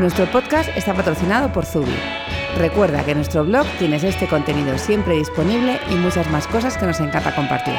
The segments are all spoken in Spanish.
Nuestro podcast está patrocinado por Zubi. Recuerda que en nuestro blog tienes este contenido siempre disponible y muchas más cosas que nos encanta compartir.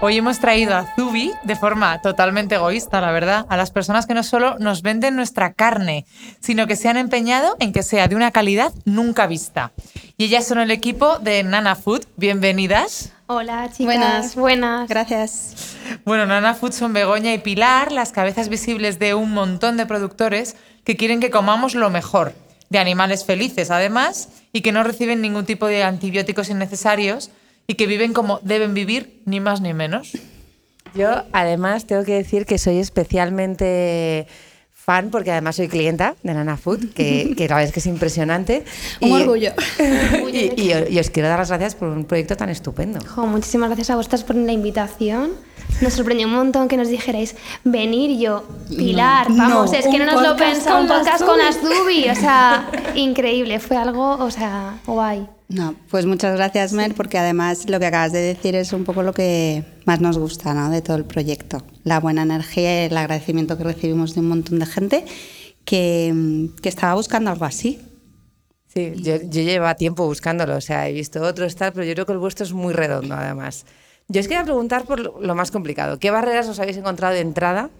Hoy hemos traído a Zubi de forma totalmente egoísta, la verdad, a las personas que no solo nos venden nuestra carne, sino que se han empeñado en que sea de una calidad nunca vista. Y ellas son el equipo de Nana Food. Bienvenidas. Hola, chicas. Buenas. Buenas. Gracias. Bueno, Nana Food son Begoña y Pilar, las cabezas visibles de un montón de productores que quieren que comamos lo mejor, de animales felices además, y que no reciben ningún tipo de antibióticos innecesarios y que viven como deben vivir, ni más ni menos. Yo además tengo que decir que soy especialmente fan porque además soy clienta de Nana Food, que, que la verdad es que es impresionante. Un Y- orgullo. y, y- y os quiero dar las gracias por un proyecto tan estupendo. Jo, muchísimas gracias a vosotras por la invitación. Nos sorprendió un montón que nos dijerais venir yo, Pilar, No, vamos, no, es que no nos lo pensamos, un con podcast las con las Zubi, o sea, increíble, fue algo, o sea, guay. No, pues muchas gracias, Mer, porque además lo que acabas de decir es un poco lo que más nos gusta ¿no? de todo el proyecto. La buena energía y el agradecimiento que recibimos de un montón de gente que, que estaba buscando algo así. Sí, yo, yo llevaba tiempo buscándolo, o sea, he visto otros tal, pero yo creo que el vuestro es muy redondo además. Yo os quería preguntar por lo lo más complicado. ¿Qué barreras os habéis encontrado de entrada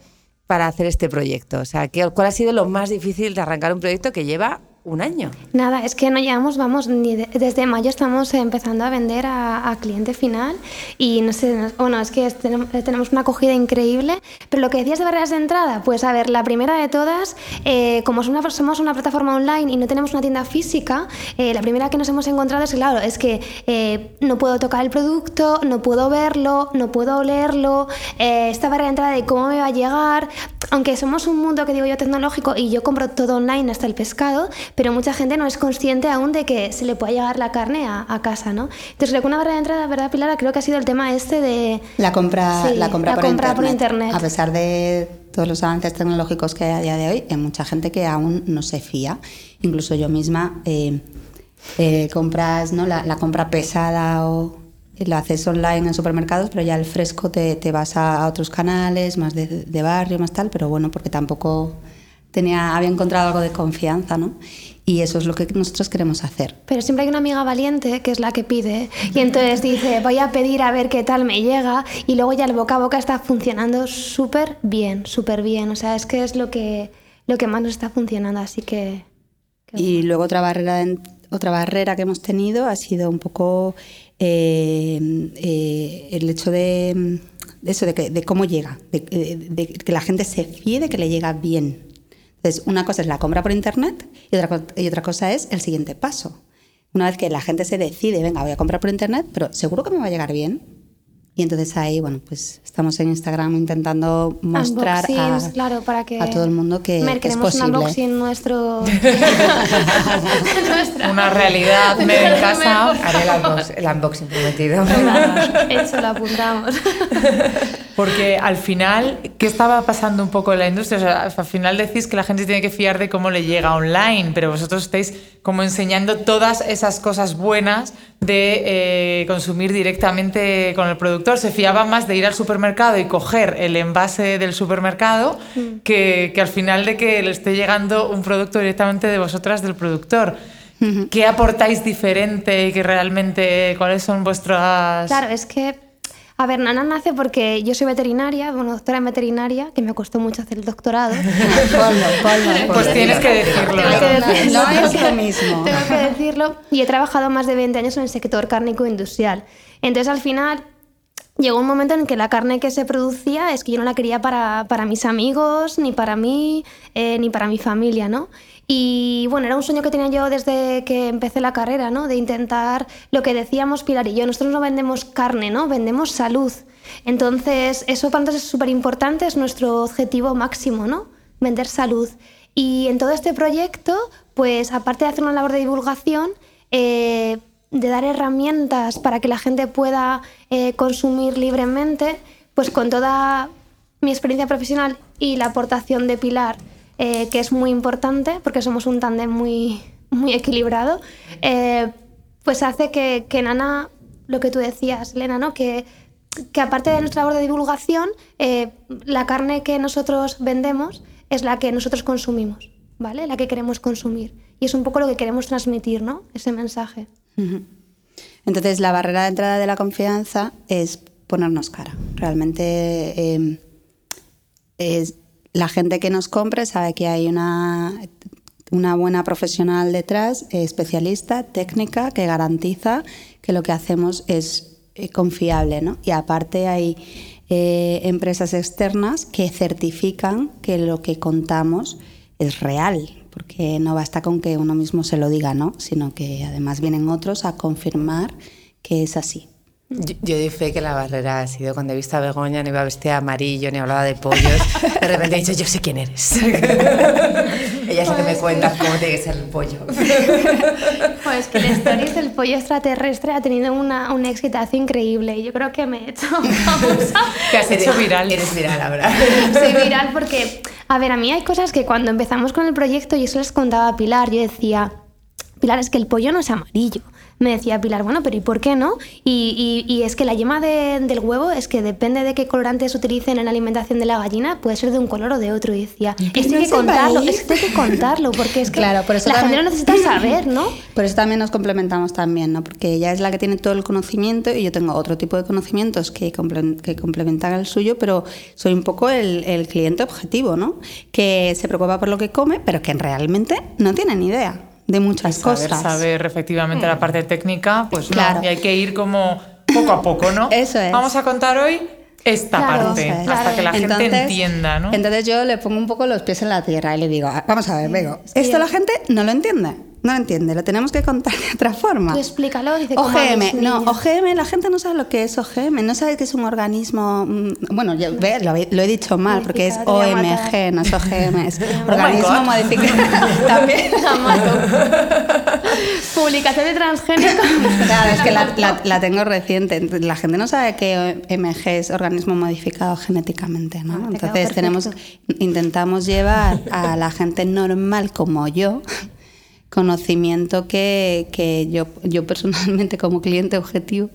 para hacer este proyecto? O sea, ¿qué- ¿cuál ha sido lo más difícil de arrancar un proyecto que lleva un año? Nada, es que no llevamos, vamos, ni de- desde mayo estamos empezando a vender a, a cliente final y no sé, no- bueno, es que es- tenemos, una acogida increíble, pero lo que decías de barreras de entrada, pues a ver, la primera de todas, eh, como es una- somos una plataforma online y no tenemos una tienda física, eh, la primera que nos hemos encontrado es, claro, es que eh, no puedo tocar el producto, no puedo verlo, no puedo olerlo, eh, esta barrera de entrada de cómo me va a llegar, aunque somos un mundo que digo yo tecnológico y yo compro todo online hasta el pescado, pero mucha gente no es consciente aún de que se le puede llegar la carne a, a casa, ¿no? Entonces creo que una barrera de entrada, ¿verdad, Pilar? Creo que ha sido el tema este de... La compra, Sí, la compra, la por, compra por internet. internet. A pesar de todos los avances tecnológicos que hay a día de hoy, hay mucha gente que aún no se fía. Incluso yo misma eh, eh, compras ¿no? la, la compra pesada o lo haces online en supermercados, pero ya el fresco te, te vas a, a otros canales, más de, de barrio, más tal, pero bueno, porque tampoco tenía, había encontrado algo de confianza, ¿no? Y eso es lo que nosotros queremos hacer. Pero siempre hay una amiga valiente que es la que pide y entonces dice, voy a pedir a ver qué tal me llega y luego ya el boca a boca está funcionando súper bien, súper bien. O sea, es que es lo que, lo que más nos está funcionando, así que... que Y luego otra barrera, otra barrera que hemos tenido ha sido un poco eh, eh, el hecho de, de eso, de, que- de cómo llega, de, de- de que la gente se fíe de que le llega bien. Entonces, una cosa es la compra por internet y otra, y otra cosa es el siguiente paso. Una vez que la gente se decide, venga, voy a comprar por internet, pero seguro que me va a llegar bien. Y entonces ahí, bueno, pues estamos en Instagram intentando mostrar a, claro, para que... a todo el mundo que, Mer, es queremos un posible. unboxing nuestro... Nuestra- Una realidad medio en casa. Haré el, unbox- el unboxing prometido. Hecho, lo apuntamos. Porque al final, ¿qué estaba pasando un poco en la industria? O sea, al final decís que la gente se tiene que fiar de cómo le llega online, pero vosotros estáis como enseñando todas esas cosas buenas de eh, consumir directamente con el productor. Se fiaba más de ir al supermercado y coger el envase del supermercado que, que al final de que le esté llegando un producto directamente de vosotras del productor. ¿Qué aportáis diferente y que realmente cuáles son vuestras... Claro, es que, a ver, Nana nace porque yo soy veterinaria, bueno, doctora en veterinaria, que me costó mucho hacer el doctorado. Ponlo, ponlo, Pues ponlo. tienes que decirlo. Decirlo. No es lo mismo. Tengo que decirlo. Y he trabajado más de 20 años en el sector cárnico industrial. Entonces, al final, llegó un momento en que la carne que se producía es que yo no la quería para, para mis amigos, ni para mí, eh, ni para mi familia, ¿no? Y bueno, era un sueño que tenía yo desde que empecé la carrera, ¿no? De intentar lo que decíamos Pilar y yo, nosotros no vendemos carne, ¿no? Vendemos salud. Entonces, eso para nosotros es súper importante, es nuestro objetivo máximo, ¿no? Vender salud. Y en todo este proyecto, pues aparte de hacer una labor de divulgación, eh, de dar herramientas para que la gente pueda eh, consumir libremente, pues con toda mi experiencia profesional y la aportación de Pilar, eh, que es muy importante porque somos un tándem muy, muy equilibrado, eh, pues hace que, que Nana, lo que tú decías, Elena, ¿no? que, que aparte de nuestra labor de divulgación, la carne que nosotros vendemos es la que nosotros consumimos, ¿vale? La que queremos consumir. Y es un poco lo que queremos transmitir, ¿no? Ese mensaje. Entonces, la barrera de entrada de la confianza es ponernos cara. Realmente eh, es, la gente que nos compre sabe que hay una, una buena profesional detrás, especialista, técnica, que garantiza que lo que hacemos es eh, confiable. ¿no? Y aparte hay eh, empresas externas que certifican que lo que contamos es real, porque no basta con que uno mismo se lo diga, ¿no? sino que además vienen otros a confirmar que es así. Yo, yo doy fe que la barrera ha sido cuando he visto a Begoña, no iba vestida de amarillo, ni hablaba de pollos. De repente he dicho, yo sé quién eres. Ella sí que me cuenta cómo tiene que ser el pollo. Pues que el Stories del pollo extraterrestre ha tenido una, un exitazo increíble. y Yo creo que me he hecho famosa. Que has hecho viral. Eres viral ahora. Soy viral porque, a ver, a mí hay cosas que cuando empezamos con el proyecto, y eso les contaba a Pilar, yo decía, Pilar, es que el pollo no es amarillo. Me decía Pilar, bueno, pero ¿y por qué no? Y, y- y es que la yema de- del huevo es que depende de qué colorantes utilicen en la alimentación de la gallina, puede ser de un color o de otro. Y decía, esto no hay que contarlo, esto hay que contarlo, porque es que Claro, por eso la gente también- lo necesita saber, ¿no? Por eso también nos complementamos también, ¿no? Porque ella es la que tiene todo el conocimiento y yo tengo otro tipo de conocimientos que, comple- que complementan el suyo, pero soy un poco el, el cliente objetivo, ¿no? Que se preocupa por lo que come, pero que realmente no tiene ni idea de muchas Saber, cosas. saber efectivamente la parte técnica, pues Claro. no. Y hay que ir como poco a poco, ¿no? Eso es. Vamos a contar hoy esta Claro, parte, es. hasta que la gente entienda, ¿no? Entonces yo le pongo un poco los pies en la tierra y le digo, "Ah, vamos a ver, Bego, sí. esto la gente no lo entiende, no lo entiende, lo tenemos que contar de otra forma. Tú explícalo, dice OGM, no. OGM, la gente no sabe lo que es OGM, no sabe que es un organismo, mm, bueno, yo, ve, lo, he- lo he dicho mal, porque es OMG, no es OGM, es my organismo modificado. También. La mato. Publicación de transgénico. Claro, es que la, la- la tengo reciente. La gente no sabe que OMG es organismo modificado genéticamente, ¿no? Ah, te Entonces tenemos, intentamos llevar a la gente normal como yo conocimiento que, que yo, yo personalmente como cliente objetivo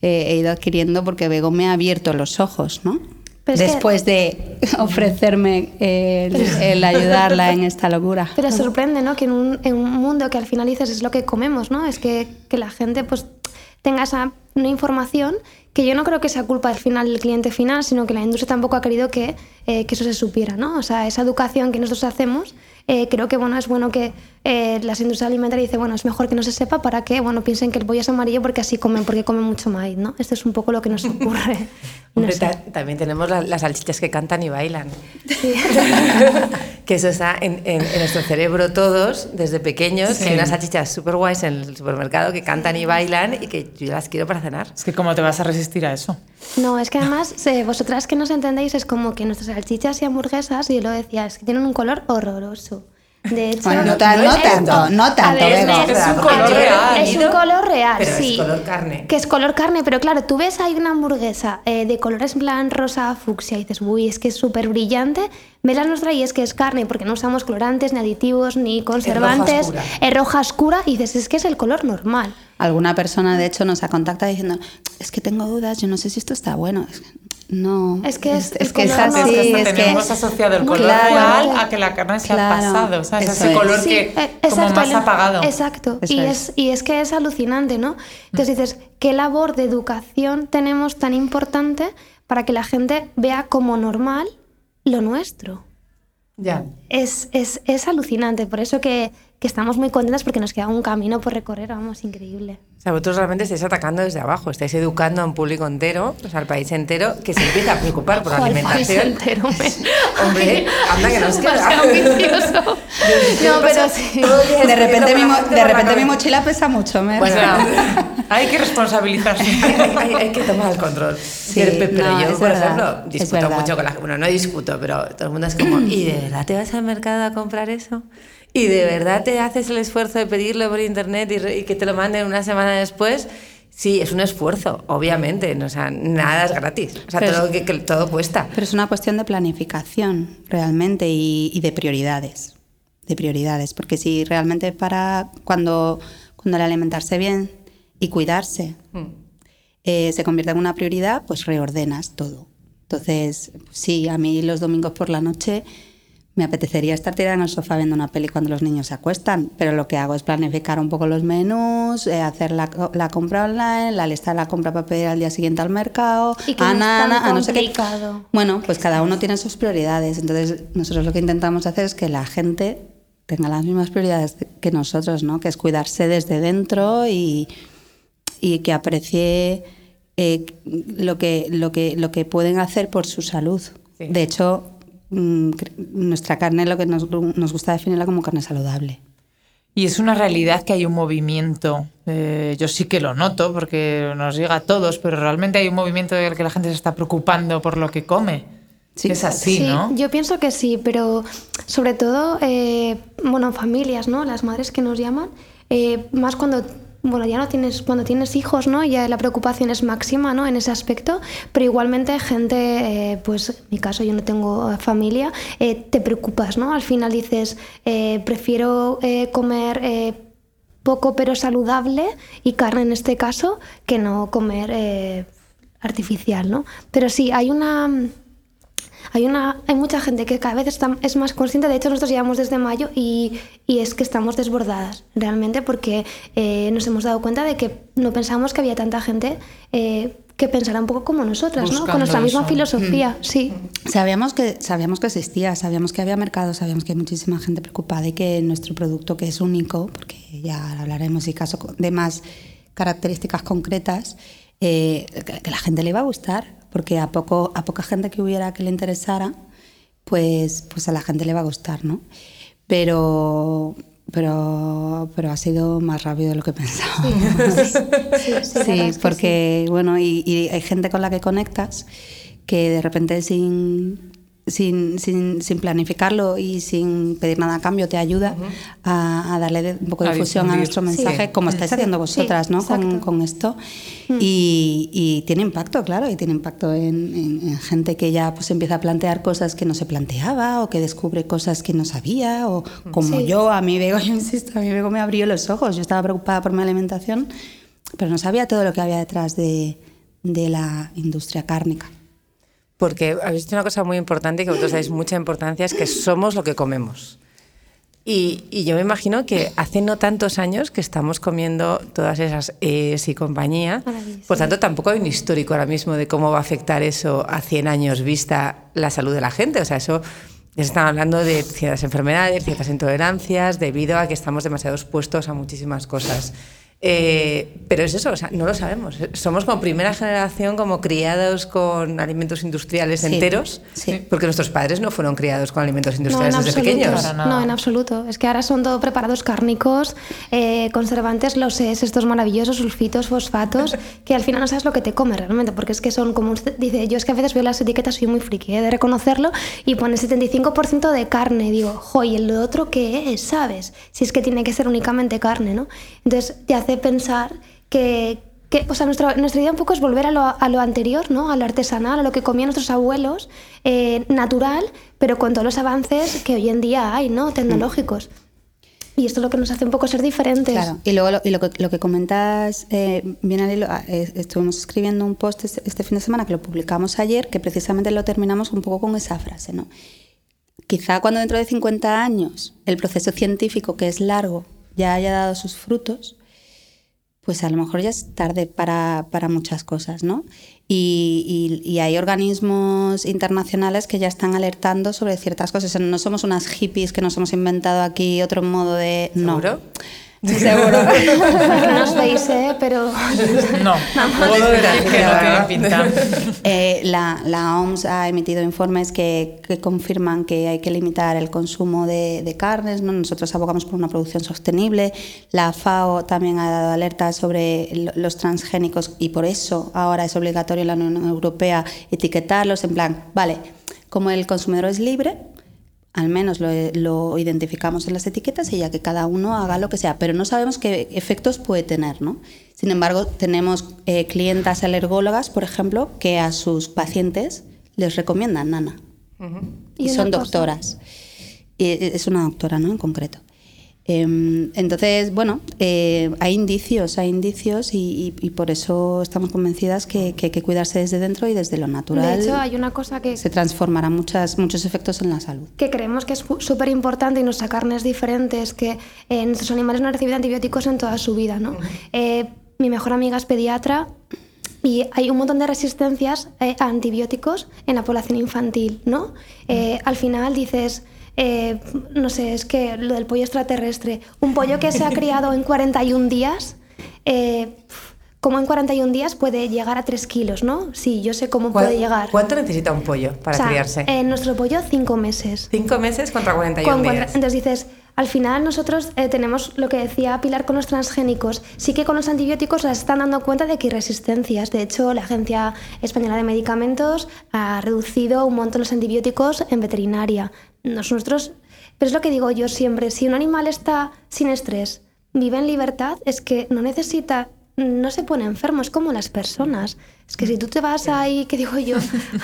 eh, he ido adquiriendo porque Bego me ha abierto los ojos, ¿no? Pero es que- Después de ofrecerme el, el ayudarla en esta locura. Pero sorprende, ¿no? Que en un, en un mundo que al final dices es lo que comemos, ¿no? Es que, que la gente pues tenga esa una información que yo no creo que sea culpa al final del cliente final, sino que la industria tampoco ha querido que, eh, que eso se supiera, ¿no? O sea, esa educación que nosotros hacemos, eh, creo que bueno, es bueno que eh, las industrias alimentarias dicen, bueno, es mejor que no se sepa para que, bueno, piensen que el pollo es amarillo porque así comen, porque comen mucho maíz, ¿no? Esto es un poco lo que nos ocurre. No Hombre, sé. ta- también tenemos la- las salchichas que cantan y bailan. que eso está en, en- en nuestro cerebro todos, desde pequeños. Sí. que Hay unas salchichas súper guays en el supermercado que cantan y bailan y que yo las quiero para cenar. Es que cómo te vas a resistir a eso. No, es que además, eh, vosotras que nos entendéis, es como que nuestras salchichas y hamburguesas, y yo lo decía, es que tienen un color horroroso. De hecho, Bueno, no, tanto, no tanto, A ver, Bego. es, un color ver, real. Es un color real, Pero es sí. color carne. Que es color carne, pero claro, tú ves ahí una hamburguesa eh, de colores plan rosa fucsia y dices, uy, es que es súper brillante. Ves la nuestra y es que es carne, porque no usamos colorantes, ni aditivos, ni conservantes. oscura. Es roja oscura y dices, es que es el color normal. Alguna persona, de hecho, nos ha contactado diciendo, es que tengo dudas, yo no sé si esto está bueno. Es que, no. Es que es el que es así, es que es tenemos asociado el muy color claro. real a que la carne se ha Claro, pasado, ¿sabes? eso Ese es. color Sí, que eh, como exacto, más apagado. Exacto. Eso Y es. es. y es que es alucinante, ¿no? Entonces dices, ¿qué labor de educación tenemos tan importante para que la gente vea como normal lo nuestro? Ya. Es, es, es alucinante, por eso que, que estamos muy contentas porque nos queda un camino por recorrer, vamos, increíble. O sea, vosotros realmente estáis atacando desde abajo, estáis educando a un público entero, o sea, al país entero, que se empieza a preocupar por la Ojo, al país alimentación. entero, Hombre, anda que nos queda. No, pero sí. De repente, mi, mo- de repente mi mochila pesa mucho, Mer. Bueno, Hay que responsabilizarse. hay, hay que tomar el control. pero pero no, yo, es por verdad, ejemplo, discuto mucho con la Bueno, no discuto, pero todo el mundo es como, ¿y de verdad te vas al mercado a comprar eso? ¿Y de verdad te haces el esfuerzo de pedirlo por internet y, que te lo manden una semana después? Sí, es un esfuerzo, obviamente. o sea, nada es gratis. O sea, Pero todo, es- que, que todo cuesta. Pero es una cuestión de planificación, realmente, y, y de prioridades. De prioridades. Porque si realmente para cuando, cuando el alimentarse bien y cuidarse eh, se convierte en una prioridad, pues reordenas todo. Entonces, sí, a mí los domingos por la noche me apetecería estar tirada en el sofá viendo una peli cuando los niños se acuestan, pero lo que hago es planificar un poco los menús, eh, hacer la, la compra online, la lista de la compra para pedir al día siguiente al mercado, Y que a no es tan a no sé qué. complicado. Bueno, pues cada uno tiene sus prioridades. Entonces, nosotros lo que intentamos hacer es que la gente tenga las mismas prioridades que nosotros, ¿no? Que es cuidarse desde dentro y, y que aprecie eh, lo, que, lo, que, lo que pueden hacer por su salud. Sí. De hecho, nuestra carne lo que nos, nos gusta definirla como carne saludable. Y es una realidad que hay un movimiento. eh, yo sí que lo noto porque nos llega a todos, pero realmente hay un movimiento en el que la gente se está preocupando por lo que come. Sí. Es así, ¿no? yo pienso que sí, pero sobre todo, eh, bueno, familias, ¿no? Las madres que nos llaman, eh, más cuando, bueno, ya no tienes, cuando tienes hijos, ¿no? Ya la preocupación es máxima, ¿no? En ese aspecto, pero igualmente gente, eh, pues en mi caso yo no tengo eh, familia, eh, te preocupas, ¿no? Al final dices, eh, prefiero eh, comer... eh, poco pero saludable y carne en este caso que no comer artificial, ¿no? Pero sí, hay una hay una hay mucha gente que cada vez está, es más consciente, de hecho nosotros llevamos desde mayo y, y es que estamos desbordadas realmente porque eh, nos hemos dado cuenta de que no pensamos que había tanta gente eh, que pensara un poco como nosotras, ¿no? Buscando Con nuestra misma eso. filosofía, sí. Sabíamos que, sabíamos que existía, sabíamos que había mercado, sabíamos que hay muchísima gente preocupada y que nuestro producto, que es único, porque ya hablaremos y caso de más características concretas, eh, que, que la gente le iba a gustar, porque a, poco, a poca gente que hubiera que le interesara, pues, pues a la gente le va a gustar, ¿no? Pero, pero, pero ha sido más rápido de lo que pensábamos. Sí, sí, porque, bueno, y, y hay gente con la que conectas que de repente sin, sin, sin, sin planificarlo y sin pedir nada a cambio te ayuda a, a darle un poco de A difusión a difundir. nuestro mensaje, Sí. como estáis haciendo vosotras, Sí, ¿no? Con, con esto. Y, y tiene impacto, claro, y tiene impacto en, en- en gente que ya pues empieza a plantear cosas que no se planteaba o que descubre cosas que no sabía o como Sí. yo, a mí Bego, yo insisto, a mí Bego me abrió los ojos. Yo estaba preocupada por mi alimentación, pero no sabía todo lo que había detrás de, de la industria cárnica. Porque habéis dicho una cosa muy importante que vosotros dais mucha importancia, es que somos lo que comemos. Y, y yo me imagino que hace no tantos años que estamos comiendo todas esas es y compañía. Por tanto, tampoco hay un histórico ahora mismo de cómo va a afectar eso a 100 años vista la salud de la gente. O sea, eso están hablando de ciertas enfermedades, ciertas intolerancias, debido a que estamos demasiado expuestos a muchísimas cosas. Eh, pero es eso, o sea, no lo sabemos. Somos como primera generación como criados con alimentos industriales Sí, enteros, sí. porque nuestros padres no fueron criados con alimentos No, en industriales desde absoluto. pequeños. Nada. No, en absoluto. Es que ahora son todo preparados cárnicos, eh, conservantes, los es, estos maravillosos sulfitos, fosfatos, que al final no sabes lo que te comes realmente, porque es que son como usted dice, yo es que a veces veo las etiquetas, soy muy friki, he de reconocerlo, y pone 75% de carne, y digo, jo, ¿y el otro qué es? ¿Sabes? Si es que tiene que ser únicamente carne, ¿no? Entonces te hace pensar que, que, o sea, nuestra, nuestra idea un poco es volver a lo, a lo anterior, ¿no? A lo artesanal, a lo que comían nuestros abuelos, eh, natural, pero con todos los avances que hoy en día hay, ¿no? Tecnológicos. Y esto es lo que nos hace un poco ser diferentes. Claro, y luego lo, y lo, que, lo que comentas, eh, bien al hilo, ah, eh, estuvimos escribiendo un post este, este fin de semana que lo publicamos ayer, que precisamente lo terminamos un poco con esa frase, ¿no? Quizá cuando dentro de 50 años el proceso científico, que es largo, ya haya dado sus frutos, pues a lo mejor ya es tarde para, para muchas cosas, ¿no? Y, y- hay organismos internacionales que ya están alertando sobre ciertas cosas. No somos unas hippies que nos hemos inventado aquí otro modo de... No. Seguro. no os veis, ¿eh? Pero No, puedo decir que no tiene pinta. Eh, la, la OMS ha emitido informes que, que confirman que hay que limitar el consumo de, de carnes. ¿no? Nosotros abogamos por una producción sostenible. La FAO también ha dado alerta sobre lo- los transgénicos y por eso ahora es obligatorio en la Unión Europea etiquetarlos en plan, vale, como el consumidor es libre, al menos lo, lo identificamos en las etiquetas y ya que cada uno haga lo que sea, pero no sabemos qué efectos puede tener, ¿no? Sin embargo, tenemos eh, clientas alergólogas, por ejemplo, que a sus pacientes les recomiendan nana. Y Y, son doctoras. Y es una doctora, ¿no? En concreto. Em, entonces, bueno, eh, hay indicios, hay indicios y, y- y por eso estamos convencidas que, que hay que cuidarse desde dentro y desde lo natural. de hecho hay una cosa que, se transformarán muchas, muchos efectos en la salud. que creemos que es súper importante y nuestra carne es diferente, es que eh, nuestros animales no han recibido antibióticos en toda su vida. ¿no? Eh, mi mejor amiga es pediatra y hay un montón de resistencias eh, a antibióticos en la población infantil. ¿no? Eh, al final dices... eh, no sé, es que lo del pollo extraterrestre, un pollo que se ha criado en 41 días, eh, como en 41 días puede llegar a 3 kilos, ¿no? Sí, yo sé cómo ¿Cuál- puede llegar. ¿Cuánto necesita un pollo para O sea, criarse? En nuestro pollo, 5 meses. Cinco meses contra 41 Con- días. entonces dices, al final nosotros eh, tenemos lo que decía Pilar con los transgénicos. Sí que con los antibióticos se están dando cuenta de que hay resistencias. De hecho, la Agencia Española de Medicamentos ha reducido un montón los antibióticos en veterinaria. Nosotros, pero es lo que digo yo siempre, si un animal está sin estrés, vive en libertad, es que no necesita, no se pone enfermo, es como las personas. Es que si tú te vas ahí, ¿qué digo yo?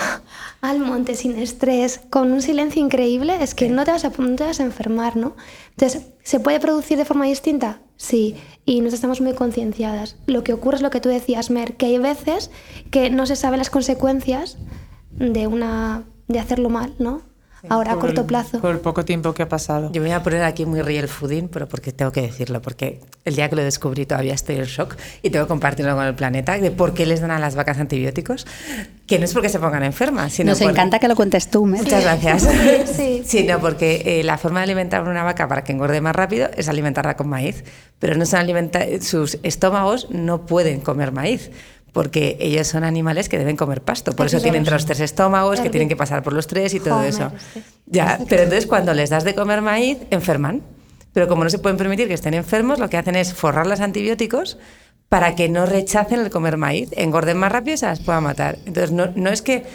al monte sin estrés, con un silencio increíble, es que no te vas a, no te vas a enfermar, ¿no? Entonces, ¿se puede producir de forma distinta? Sí, y nosotros estamos muy concienciadas. Lo que ocurre es lo que tú decías, Mer, que hay veces que no se saben las consecuencias de, una, de hacerlo mal, ¿no? Ahora a corto el- plazo. Por el poco tiempo que ha pasado. Yo me voy a poner aquí muy real fooding, pero porque tengo que decirlo, porque el día que lo descubrí todavía estoy en shock y tengo que compartirlo con el planeta, de por qué les dan a las vacas antibióticos, que no es porque se pongan enfermas, sino Nos por- encanta que lo cuentes tú, Mer. Muchas gracias. Sí. Sino porque eh, la forma de alimentar a una vaca para que engorde más rápido es alimentarla con maíz, pero no son alimenta sus estómagos no pueden comer maíz. Porque ellos son animales que deben comer pasto, por eso tienen los tres estómagos, que tienen que pasar por los tres y todo eso. Ya, pero entonces cuando les das de comer maíz, enferman. Pero como no se pueden permitir que estén enfermos, lo que hacen es forrarles antibióticos para que no rechacen el comer maíz, engorden más rápido y se las puedan matar. Entonces, no, no es que...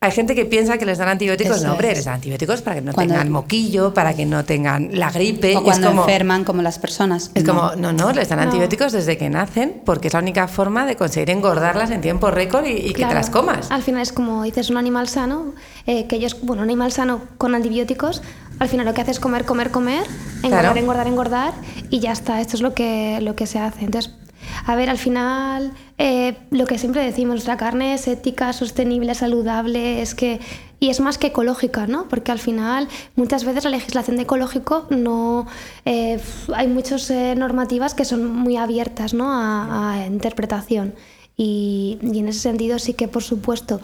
Hay gente que piensa que les dan antibióticos. Eso no, hombre, es. les dan antibióticos para que no Cuando- tengan moquillo, para que no tengan la gripe. O cuando es como, enferman como las personas. Es No. como, no, no, les dan No. antibióticos desde que nacen porque es la única forma de conseguir engordarlas en tiempo récord y, y que te las comas. Al final es como dices un animal sano, eh, que ellos, bueno, un animal sano con antibióticos, al final lo que hace es comer, comer, comer, engordar, Claro. engordar, engordar y ya está. Esto es lo que, lo que se hace. Entonces, a ver, al final eh, lo que siempre decimos, nuestra carne es ética, sostenible, saludable, es que y es más que ecológica, ¿no? Porque al final muchas veces la legislación de ecológico no eh, hay muchas eh, normativas que son muy abiertas, ¿no? A, interpretación y, y en ese sentido sí que por supuesto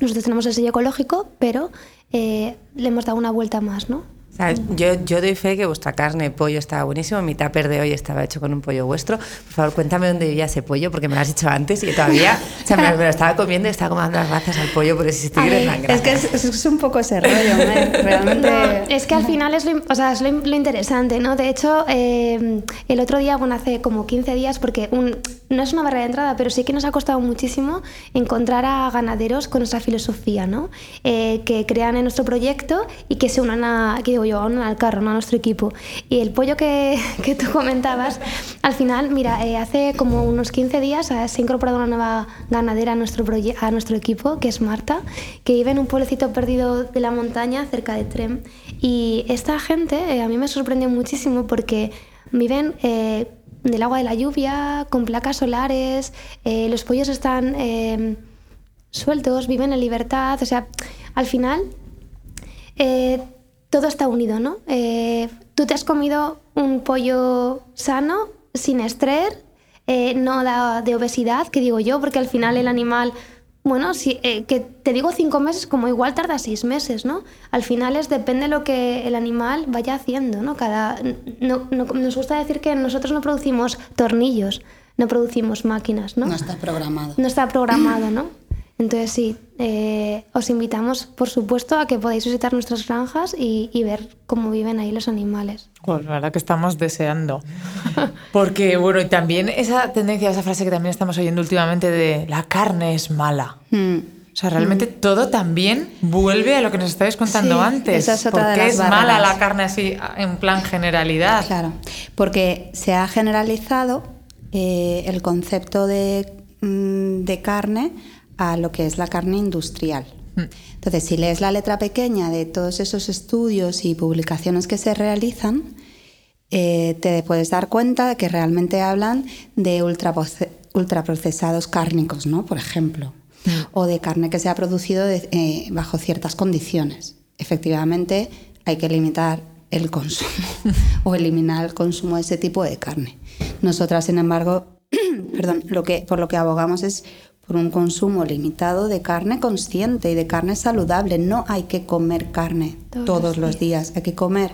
nosotros tenemos el sello ecológico, pero eh, le hemos dado una vuelta más, ¿no? Sea, yo, yo doy fe que vuestra carne, pollo estaba buenísimo. Mi tupper de hoy estaba hecho con un pollo vuestro. Por favor, cuéntame dónde vivía ese pollo, porque me lo has dicho antes y todavía o sea, me, lo- me lo estaba comiendo y estaba como dando las gracias al pollo por existir. Ay, en plan, Es que es, es un poco ese rollo, Mer. Realmente. No, es que al final es lo, o sea, es lo, lo interesante, ¿no? De hecho, eh, el otro día, bueno, hace como 15 días, porque un- no es una barrera de entrada, pero sí que nos ha costado muchísimo encontrar a ganaderos con nuestra filosofía, ¿no? Eh, que crean en nuestro proyecto y que se unan a, que digo yo, unan al carro, ¿no? A nuestro equipo. Y el pollo que, que tú comentabas, al final, mira, eh, hace como unos 15 días se ha incorporado una nueva ganadera a nuestro, a nuestro equipo, que es Marta, que vive en un pueblecito perdido de la montaña cerca de Trem. Y esta gente eh, a mí me sorprendió muchísimo porque viven eh, del agua de la lluvia, con placas solares, eh, los pollos están eh, sueltos, viven en libertad, o sea, al final eh, todo está unido, ¿no? Eh, tú te has comido un pollo sano, sin estrés, eh, no da de obesidad, que digo yo, porque al final el animal, bueno, si, eh, que te digo cinco meses, como igual tarda seis meses, ¿no? Al final es depende de lo que el animal vaya haciendo, ¿no? Cada, no, no- nos gusta decir que nosotros no producimos tornillos, no producimos máquinas, ¿no? No está programado. no está programado, ¿no? Entonces sí, eh, os invitamos, por supuesto, a que podáis visitar nuestras granjas y, y ver cómo viven ahí los animales. Pues la verdad que estamos deseando. Porque, bueno, y también esa tendencia, esa frase que también estamos oyendo últimamente de la carne es mala. Mm. O sea, realmente todo también vuelve a lo que nos estabais contando Sí, antes. esa es otra ¿Por de qué las es mala la carne así en plan generalidad? Claro, porque se ha generalizado eh, el concepto de, mm, de carne a lo que es la carne industrial. Entonces, si lees la letra pequeña de todos esos estudios y publicaciones que se realizan, eh, te puedes dar cuenta de que realmente hablan de ultraproce- ultraprocesados cárnicos, ¿no? Por ejemplo, o de carne que se ha producido de- eh, bajo ciertas condiciones. Efectivamente, hay que limitar el consumo o eliminar el consumo de ese tipo de carne. Nosotras, sin embargo, perdón, lo que, por lo que abogamos es por un consumo limitado de carne consciente y de carne saludable. No hay que comer carne Todos todos, los días, hay que comer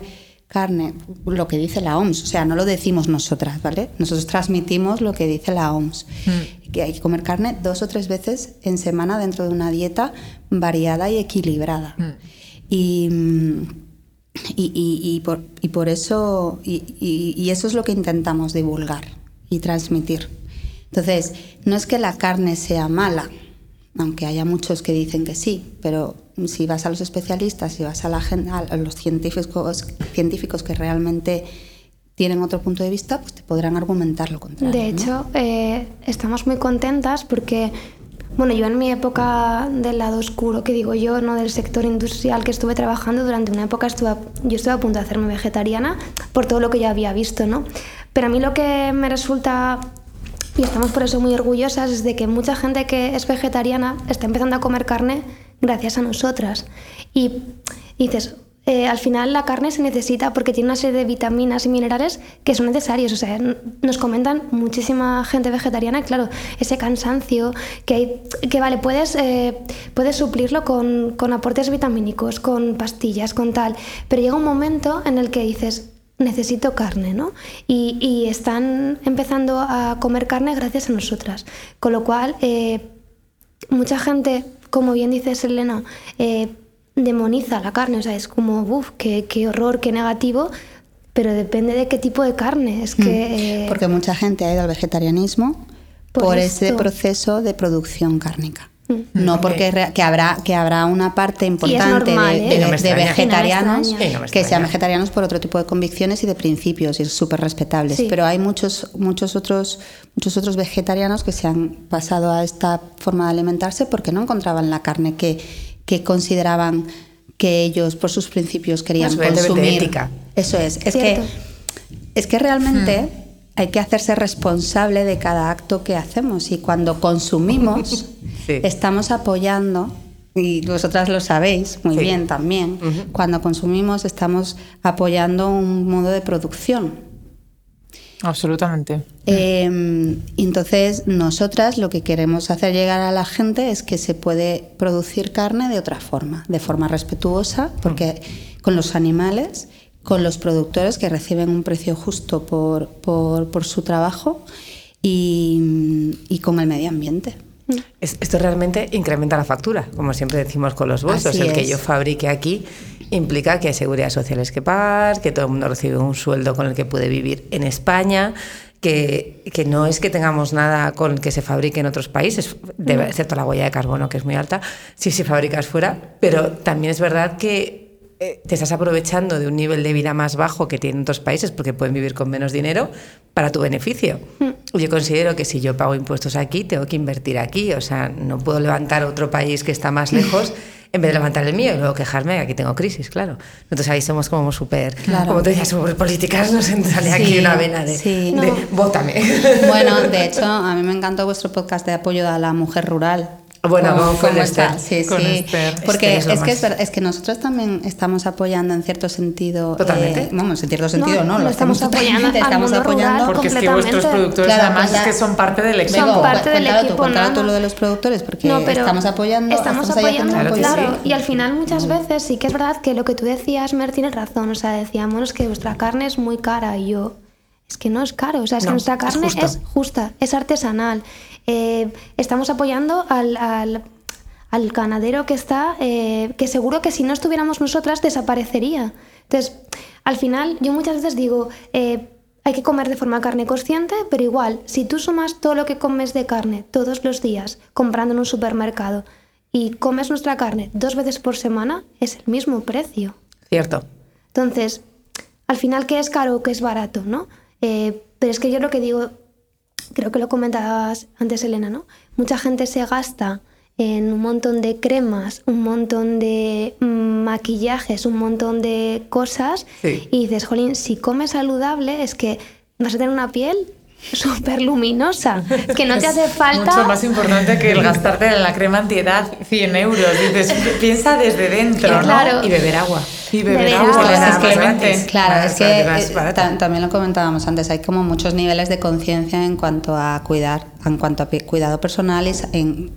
carne, lo que dice la OMS, o sea, no lo decimos nosotras, ¿vale? Nosotros transmitimos lo que dice la OMS, que hay que comer carne dos o tres veces en semana dentro de una dieta variada y equilibrada. Y, mm, y, y- y por, y por eso, y eso es lo que intentamos divulgar y transmitir. Entonces, no es que la carne sea mala, aunque haya muchos que dicen que sí, pero si vas a los especialistas, si vas a, la gen- a los científicos, científicos que realmente tienen otro punto de vista, pues te podrán argumentar lo contrario. De ¿no? hecho, eh, estamos muy contentas porque, bueno, yo en mi época del lado oscuro, que digo yo, no del sector industrial que estuve trabajando, durante una época estuve, a- yo estuve a punto de hacerme vegetariana por todo lo que ya había visto, ¿no? Pero a mí lo que me resulta, y estamos por eso muy orgullosas, de que mucha gente que es vegetariana está empezando a comer carne gracias a nosotras. Y, dices, eh, al final la carne se necesita porque tiene una serie de vitaminas y minerales que son necesarios. O sea, nos comentan muchísima gente vegetariana, claro, ese cansancio que que vale, puedes, eh, puedes suplirlo con, con aportes vitamínicos, con pastillas, con tal, pero llega un momento en el que dices, necesito carne, ¿no? Y, y están empezando a comer carne gracias a nosotras. Con lo cual, eh, mucha gente, como bien dice Selena, eh, demoniza la carne, o sea, es como, uff, qué, qué horror, qué negativo, pero depende de qué tipo de carne. Es que. eh, Mm. Porque mucha gente ha ido al vegetarianismo Por por, ese proceso de producción cárnica. Mm. No porque re- que habrá que habrá una parte importante normal, de, ¿eh? de- no de vegetarianos no que sean vegetarianos por otro tipo de convicciones y de principios y es súper respetables. Sí. Pero hay muchos muchos otros muchos otros vegetarianos que se han pasado a esta forma de alimentarse porque no encontraban la carne que, que consideraban que ellos por sus principios querían evidentemente consumir. ética. Eso es. Es Cierto. que es que realmente hay que hacerse responsable de cada acto que hacemos y cuando consumimos Sí. estamos apoyando, y vosotras lo sabéis muy Sí. bien también, cuando consumimos estamos apoyando un modo de producción. Absolutamente. Eh, entonces, nosotras lo que queremos hacer llegar a la gente es que se puede producir carne de otra forma, de forma respetuosa, porque con los animales, con los productores que reciben un precio justo por, por- por su trabajo y, y con el medio ambiente. Es- Esto realmente incrementa la factura, como siempre decimos con los bolsos. Así el que es. yo fabrique aquí implica que hay seguridad sociales que pagar, que todo el mundo recibe un sueldo con el que puede vivir en España, que, que no es que tengamos nada con que se fabrique en otros países, excepto la huella de carbono, que es muy alta, si se fabricas fuera, pero también es verdad que eh, te estás aprovechando de un nivel de vida más bajo que tienen otros países porque pueden vivir con menos dinero para tu beneficio. Yo considero que si yo pago impuestos aquí, tengo que invertir aquí. O sea, no puedo levantar otro país que está más lejos en vez de levantar el mío y luego quejarme que aquí tengo crisis, claro. Nosotros ahí somos como súper, Claro. como tú decías, súper políticas, nos sale aquí Sí, una vena de, sí. de No. vótame. Bueno, de hecho, a mí me encantó vuestro podcast de apoyo a la mujer rural. Bueno, cómo- con- con cómo está. Esther. Sí, Con sí. Esther. Porque Esther es es, que es, verdad- es que nosotros también estamos apoyando en cierto sentido. Totalmente. eh, vamos, en cierto sentido, no, no, lo estamos hacemos apoyando estamos apoyando. con- Porque es que vuestros productores Claro, además es que son parte del equipo. Son parte del tú, equipo, tú Nana. lo de los productores, porque No, pero estamos apoyando. Estamos ahí apoyando, Claro claro. sí. Y al final muchas veces sí que es verdad que lo que tú decías, Mer, tienes razón. O sea, decíamos que vuestra carne es muy cara y yo... Es que no es caro, o sea, es No, que nuestra es carne es, justa, es artesanal. Eh, estamos apoyando al, al- al ganadero que está, eh, que seguro que si no estuviéramos nosotras desaparecería. Entonces, al final, yo muchas veces digo, eh, hay que comer de forma carne consciente, pero igual, si tú sumas todo lo que comes de carne todos los días comprando en un supermercado y comes nuestra carne dos veces por semana, es el mismo precio. Cierto. Entonces, al final, ¿qué es caro o qué es barato? ¿no? Eh, pero es que yo lo que digo, creo que lo comentabas antes, Elena, ¿no? Mucha gente se gasta en un montón de cremas, un montón de mm, maquillajes, un montón de cosas Sí. y dices, jolín, si comes saludable es que vas a tener una piel súper luminosa, Es que no te hace falta... Mucho más importante que el gastarte en la crema antiedad 100 euros. Dices, piensa desde dentro, ¿no? Claro. Y beber agua. Y beber Beber agua, agua. Es que-. Claro, es que eh, también lo comentábamos antes, hay como muchos niveles de conciencia en cuanto a cuidar, en cuanto a cuidado personal y en,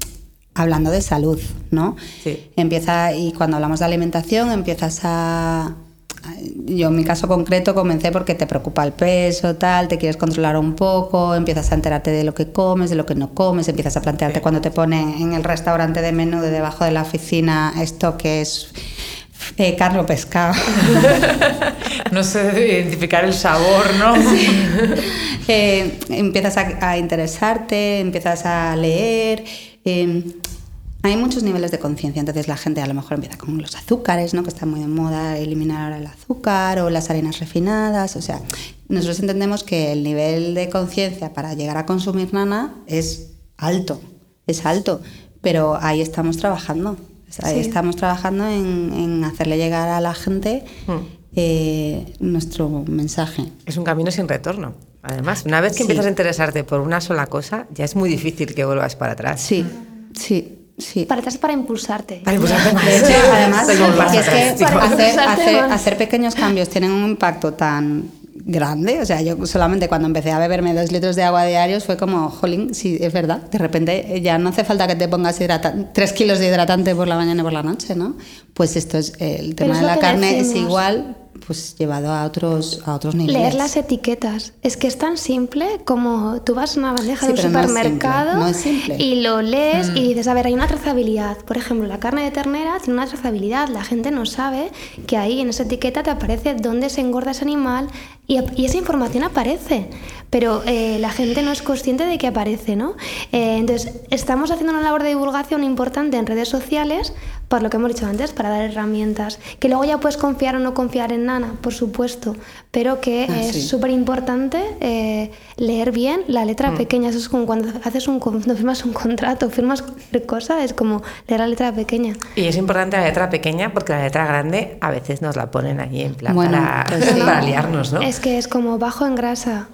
hablando de salud, ¿no? Sí. Empieza, y cuando hablamos de alimentación, empiezas a... Yo en mi caso concreto comencé porque te preocupa el peso, tal, te quieres controlar un poco, empiezas a enterarte de lo que comes, de lo que no comes, empiezas a plantearte cuando te ponen en el restaurante de menú de debajo de la oficina esto que es eh, carne o pescado. No sé identificar el sabor, ¿no? Eh, empiezas a, a interesarte, empiezas a leer. eh, hay muchos niveles de conciencia, entonces la gente a lo mejor empieza con los azúcares, ¿no? que está muy de moda eliminar ahora el azúcar o las harinas refinadas. O sea, nosotros entendemos que el nivel de conciencia para llegar a consumir nana es alto, es alto, pero ahí estamos trabajando. Sí. Estamos trabajando en, en hacerle llegar a la gente eh, nuestro mensaje. Es un camino sin retorno. Además, una vez que Sí. empiezas a interesarte por una sola cosa, ya es muy difícil que vuelvas para atrás. Sí, sí, sí. Para atrás para impulsarte. Pues hacemos- De hecho, además, porque es que. Para hacer, impulsarte hacer- hacer pequeños cambios tienen un impacto tan grande. O sea, yo solamente cuando empecé a beberme dos litros de agua diarios fue como, jolín, sí, es verdad. De repente ya no hace falta que te pongas tres kilos de hidratante por la mañana y por la noche, ¿no? Pues esto es, eh, el tema es de la carne es decimos. igual, pues llevado a otros, a otros niveles. Leer las etiquetas. Es que es tan simple como tú vas a una bandeja Sí, de un no supermercado no y lo lees y dices, a ver, hay una trazabilidad. Por ejemplo, la carne de ternera tiene una trazabilidad. La gente no sabe que ahí en esa etiqueta te aparece dónde se engorda ese animal y, y esa información aparece. Pero eh, la gente no es consciente de que aparece, ¿no? Eh, entonces, estamos haciendo una labor de divulgación importante en redes sociales, por lo que hemos dicho antes, para dar herramientas. Que luego ya puedes confiar o no confiar en Nana, por supuesto, pero que Ah, es sí. súper importante eh, leer bien la letra pequeña. Eso es como cuando haces un, no firmas un contrato, firmas cualquier cosa, es como leer la letra pequeña. Y es importante la letra pequeña porque la letra grande a veces nos la ponen ahí en plan Bueno, para, pues sí. para liarnos, ¿no? Es que es como bajo en grasa.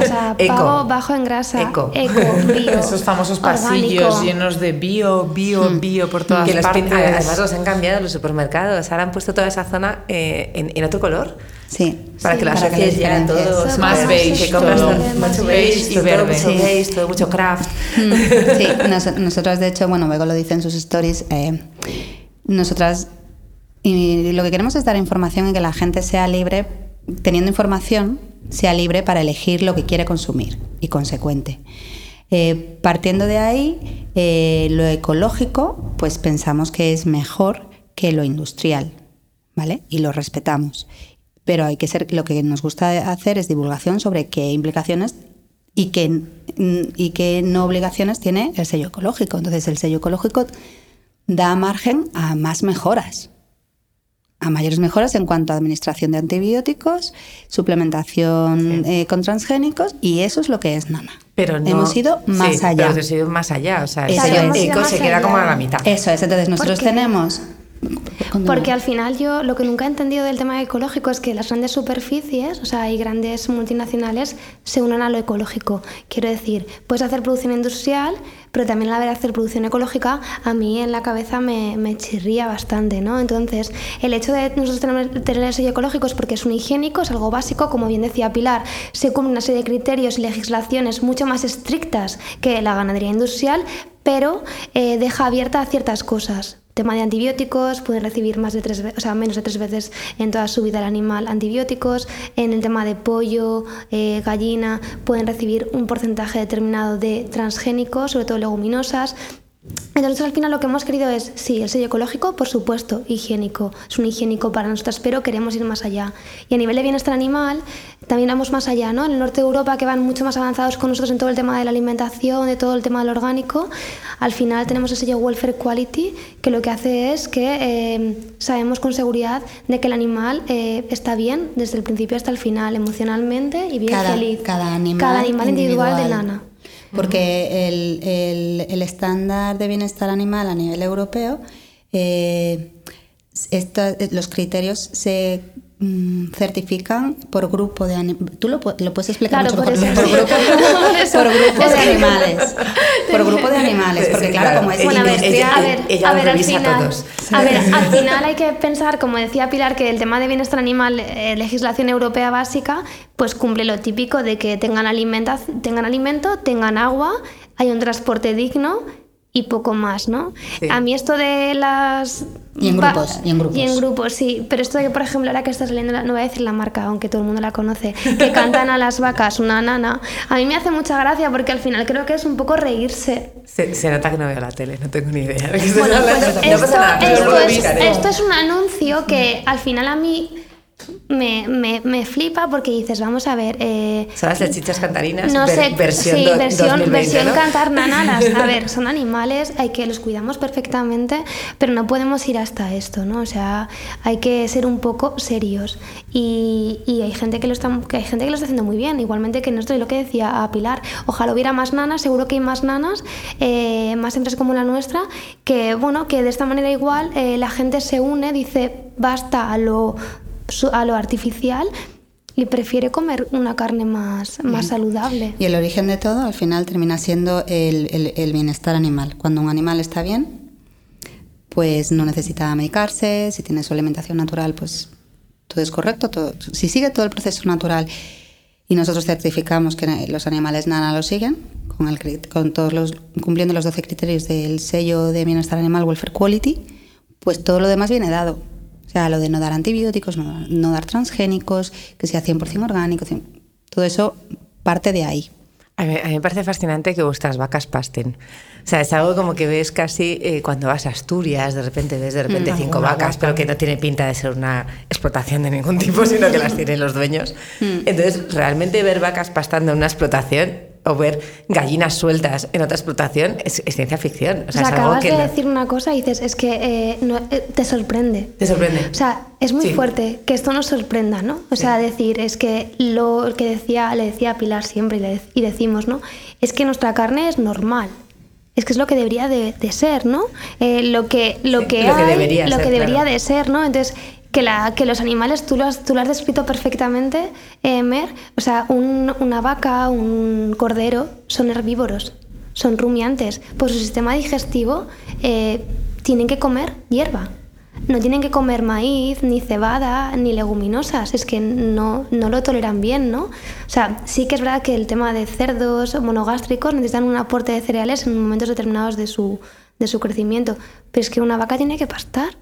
O sea, Eco. pavo bajo en grasa. Eco. bio. Esos famosos orgánico. pasillos llenos de bio, bio, bio por todas que partes. Además los han cambiado en los supermercados. Ahora han puesto toda esa zona eh, en, en otro color. Sí. Para que lo asocies ya a todo. diferencies. Más beige que compras todo. todo mucho beige y todo verde. mucho Sí. beige, todo mucho craft. Mm, Sí, nos- nosotros de hecho, bueno, Bego lo dice en sus stories, eh, nosotras y lo que queremos es dar información y que la gente sea libre, teniendo información, sea libre para elegir lo que quiere consumir y consecuente. Eh, partiendo de ahí, eh, lo ecológico, pues pensamos que es mejor que lo industrial, ¿vale? Y lo respetamos. Pero hay que ser, lo que nos gusta hacer es divulgación sobre qué implicaciones y qué, y qué no obligaciones tiene el sello ecológico. Entonces, el sello ecológico da margen a más mejoras a mayores mejoras en cuanto a administración de antibióticos, suplementación eh, con transgénicos y eso es lo que es Nana. Pero no, Hemos ido más sí, allá. Pero hemos ido más allá. O sea, el sello más se queda allá. como a la mitad. Eso es, entonces nosotros tenemos. Porque al final yo lo que nunca he entendido del tema ecológico es que las grandes superficies, o sea, y grandes multinacionales se unan a lo ecológico. Quiero decir, puedes hacer producción industrial, pero también la vez hacer producción ecológica, a mí en la cabeza me, chirría bastante, ¿no? Entonces, el hecho de nosotros tener, tener el sello ecológico es porque es un higiénico, es algo básico, como bien decía Pilar, se cumple una serie de criterios y legislaciones mucho más estrictas que la ganadería industrial, pero eh, deja abierta ciertas cosas. Tema de antibióticos, pueden recibir más de tres, o sea, menos de tres veces en toda su vida el animal antibióticos. En el tema de pollo, eh, gallina, pueden recibir un porcentaje determinado de transgénicos, sobre todo leguminosas. Entonces al final lo que hemos querido es, sí, el sello ecológico, por supuesto, higiénico, es un higiénico para nosotras, pero queremos ir más allá. Y a nivel de bienestar animal, también vamos más allá, ¿no? En el norte de Europa, que van mucho más avanzados con nosotros en todo el tema de la alimentación, de todo el tema del orgánico, al final tenemos el sello Welfare Quality, que lo que hace es que eh, sabemos con seguridad de que el animal eh, está bien desde el principio hasta el final, emocionalmente y bien cada, feliz. cada animal, Cada animal individual, de individual. lana. Porque el, el- el estándar de bienestar animal a nivel europeo, eh, esto- los criterios se certifican por grupo de animales. Tú lo, lo puedes explicar Claro, mucho por mejor. eso. Por grupo, Por eso. por grupo Es de animales. Por grupo de animales. Porque sí, claro, claro. como es Bueno, ver, industria- a ver, ella a ver, al final, todos. a ver, al final hay que pensar, como decía Pilar, que el tema de bienestar animal, eh, legislación europea básica, pues cumple lo típico de que tengan, alimenta tengan alimento, tengan agua, hay un transporte digno y poco más, ¿no? Sí. A mí esto de las... Y en grupos, y en grupos. Y en grupos, sí. Pero esto de que, por ejemplo, ahora que está saliendo, la- no voy a decir la marca, aunque todo el mundo la conoce, que cantan a las vacas una nana, a mí me hace mucha gracia porque al final creo que es un poco reírse Se, se nota que no veo la tele, no tengo ni idea. bueno, pues No esto, pasa nada, es, esto es un anuncio que al final a mí me, me, me flipa porque dices, vamos a ver... eh, Son las salchichas cantarinas, no sé, versión, sí, do- versión, 2020, versión ¿no? cantar nanalas. A ver, son animales, hay que los cuidamos perfectamente, pero no podemos ir hasta esto, ¿no? O sea, hay que ser un poco serios. Y, y hay gente que lo está, que hay gente que lo está haciendo muy bien, igualmente que nosotros, lo que decía a Pilar, ojalá hubiera más nanas, seguro que hay más nanas, eh, más empresas como la nuestra, que bueno, que de esta manera igual eh, la gente se une, dice basta a lo a lo artificial y prefiere comer una carne más, más saludable. Y el origen de todo al final termina siendo el, el- el bienestar animal. Cuando un animal está bien, pues no necesita medicarse, si tiene su alimentación natural, pues todo es correcto. todo- si sigue todo el proceso natural y nosotros certificamos que los animales nada lo siguen, con, el, con todos los, cumpliendo los 12 criterios del sello de bienestar animal Welfare Quality, pues todo lo demás viene dado. O sea, lo de no dar antibióticos, no, no dar transgénicos, que sea 100% orgánico, 100 todo eso parte de ahí. A mí, a mí me parece fascinante que vuestras vacas pasten. O sea, es algo como que ves casi eh, cuando vas a Asturias, de repente ves de repente cinco Alguna vacas, vaca. pero que no tiene pinta de ser una explotación de ningún tipo, sino que las tienen los dueños. Entonces, realmente ver vacas pastando en una explotación o ver gallinas sueltas en otra explotación es, es ciencia ficción. O O sea, sea, es algo acabas que de no- decir una cosa y dices, es que eh, no- eh, te sorprende. te sorprende. O sea, es muy Sí. fuerte que esto nos sorprenda, ¿no? O sea, decir, es que lo que decía, le decía a Pilar siempre y, le- y decimos, ¿no? Es que nuestra carne es normal. Es que es lo que debería de, de ser, ¿no? Eh, lo que, lo Sí, que, lo que debería lo ser, que debería claro. de ser, ¿no? Entonces, que, la, que los animales, tú lo has, tú lo has descrito perfectamente, eh, Mer, o sea, un- una vaca, un cordero, son herbívoros, son rumiantes. Por su sistema digestivo eh, tienen que comer hierba. No tienen que comer maíz, ni cebada, ni leguminosas. Es que no, no lo toleran bien, ¿no? O sea, sí que es verdad que el tema de cerdos monogástricos necesitan un aporte de cereales en momentos determinados de su, de su crecimiento. Pero es que una vaca tiene que pastar.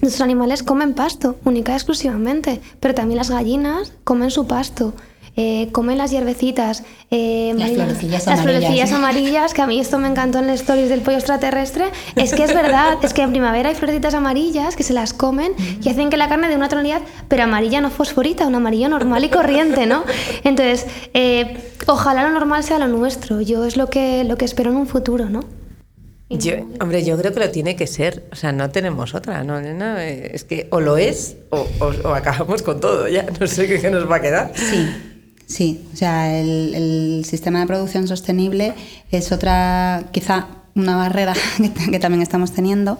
Nuestros animales comen pasto, única y exclusivamente, pero también las gallinas comen su pasto. eh, comen las hierbecitas, eh, Las florecillas las amarillas. florecillas amarillas, que a mí esto me encantó en las stories del pollo extraterrestre. Es que es verdad, es que en primavera hay florecitas amarillas que se las comen y hacen que la carne de una tonalidad, pero amarilla no fosforita, un amarillo normal y corriente, ¿no? Entonces, eh, ojalá lo normal sea lo nuestro. Yo es lo que, lo que espero en un futuro, ¿no? Yo, hombre, yo creo que lo tiene que ser. O sea, no tenemos otra. No, no, eh, es que o lo es o, o- o acabamos con todo ya. No sé qué, qué nos va a quedar. Sí, sí. O sea, el, el sistema de producción sostenible es otra, quizá una barrera que, que también estamos teniendo,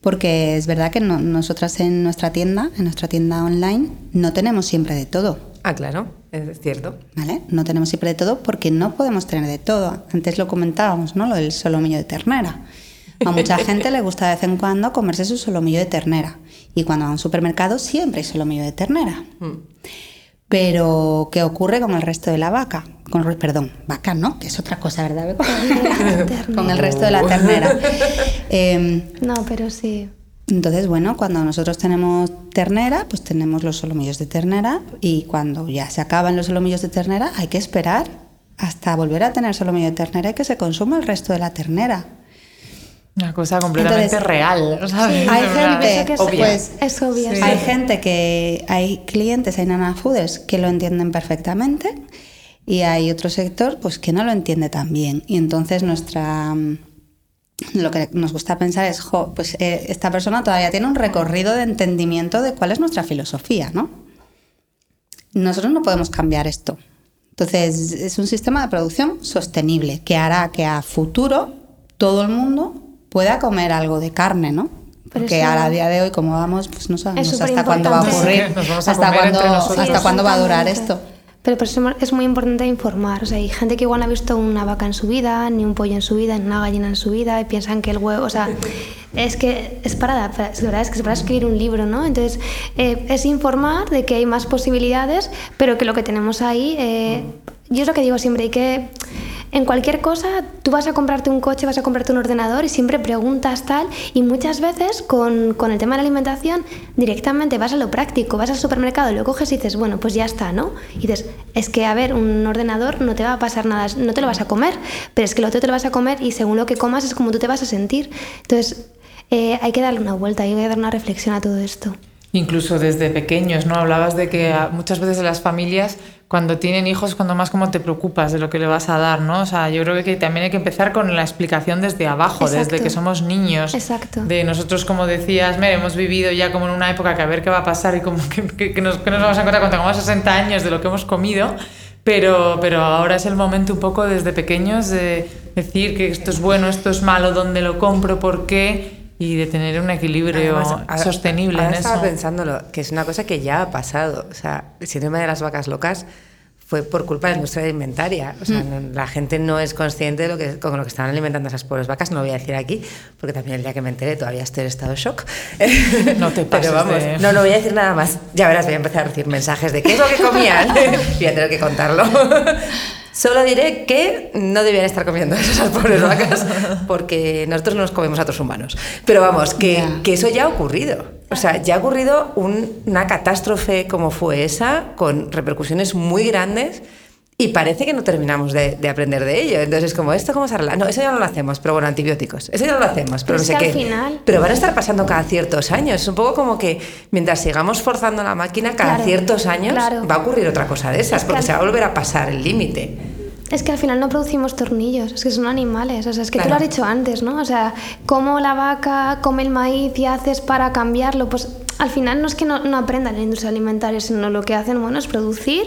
Porque es verdad que no- nosotras en nuestra tienda, en nuestra tienda online, no tenemos siempre de todo. Ah, claro, es cierto. ¿Vale? No tenemos siempre de todo porque no podemos tener de todo. Antes lo comentábamos, ¿no? Lo del solomillo de ternera. A mucha gente le gusta de vez en cuando comerse su solomillo de ternera. Y cuando va a un supermercado siempre hay solomillo de ternera. Pero, ¿qué ocurre con el resto de la vaca? Con, perdón, vaca no, que es otra cosa, ¿verdad? con el resto de la ternera. Em, No, pero sí. Entonces, bueno, cuando nosotros tenemos ternera, pues tenemos los solomillos de ternera y cuando ya se acaban los solomillos de ternera hay que esperar hasta volver a tener solomillo de ternera y que se consuma el resto de la ternera. Una cosa completamente Entonces, real. ¿sabes? hay gente- que es, obvia. pues, es obvia. Sí. sí. Hay gente que, hay clientes, hay nana fooders que lo entienden perfectamente y hay otro sector pues que no lo entiende tan bien. Y entonces nuestra lo que nos gusta pensar es, jo, pues eh, esta persona todavía tiene un recorrido de entendimiento de cuál es nuestra filosofía, ¿no? Nosotros no podemos cambiar esto. Entonces, es un sistema de producción sostenible que hará que a futuro todo el mundo pueda comer algo de carne, ¿no? Porque eso- a día de hoy, como vamos, pues no sabemos hasta cuándo va a ocurrir, hasta cuándo, hasta va a durar esto. Pero por eso es muy importante informar. O sea, hay gente que igual no ha visto una vaca en su vida, ni un pollo en su vida, ni una gallina en su vida, y piensan que el huevo. O sea, es que es para, para- es verdad, es que es para escribir un libro, ¿no? Entonces, eh, es informar de que hay más posibilidades, pero que lo que tenemos ahí. eh, yo es lo que digo siempre, hay que. En cualquier cosa, tú vas a comprarte un coche, vas a comprarte un ordenador y siempre preguntas tal. Y muchas veces con, con el tema de la alimentación, directamente vas a lo práctico, vas al supermercado, lo coges y dices, bueno, pues ya está, ¿no? Y dices, es que, a ver, un ordenador no te va a pasar nada, no te lo vas a comer, pero es que lo otro te lo vas a comer y según lo que comas es como tú te vas a sentir. Entonces, eh, hay que darle una vuelta, hay que dar una reflexión a todo esto. Incluso desde pequeños, ¿no? Hablabas de que muchas veces en las familias, cuando tienen hijos, cuando más como te preocupas de lo que le vas a dar, ¿no? O sea, yo creo que también hay que empezar con la explicación desde abajo, desde que somos niños. Exacto. De nosotros, como decías, Mer, hemos vivido ya como en una época que a ver qué va a pasar y como que, que- que nos, que nos vamos a encontrar cuando tengamos 60 años de lo que hemos comido. Pero, pero ahora es el momento un poco desde pequeños de decir que esto es bueno, esto es malo, dónde lo compro, por qué, y de tener un equilibrio Además, ahora- sostenible ahora en estaba eso. pensándolo, que es una cosa que ya ha pasado. O sea, el síndrome de las vacas locas fue por culpa de la industria alimentaria. O sea, no- la gente no es consciente de lo que, con lo que estaban alimentando esas pobres vacas. No lo voy a decir aquí, porque también el día que me enteré todavía estoy en estado de shock. No te pases Pero vamos, de- no, no voy a decir nada más. Ya verás, voy a empezar a recibir mensajes de qué es lo que comían. voy a tener que contarlo. Solo diré que no debían estar comiendo esas pobres vacas porque nosotros no nos comemos a otros humanos. Pero vamos, que, Ya. que eso ya ha ocurrido. O sea, ya ha ocurrido un- una catástrofe como fue esa, con repercusiones muy grandes. Y parece que no terminamos de, de aprender de ello. Entonces, como, ¿esto cómo se arregla? No, eso ya no lo hacemos, pero bueno, antibióticos. Eso ya no lo hacemos, pero Pero no sé qué. al final- Pero van a estar pasando cada ciertos años. Es un poco como que mientras sigamos forzando la máquina, cada Claro, ciertos años claro. va a ocurrir otra cosa de esas, Es que porque se va a volver a pasar el límite. Es que al final no producimos tornillos, es que son animales. O sea, es que tú lo has dicho antes, ¿no? O sea, cómo la vaca come el maíz y haces para cambiarlo, pues al final no es que no, no aprendan en la industria alimentaria, sino lo que hacen, bueno, es producir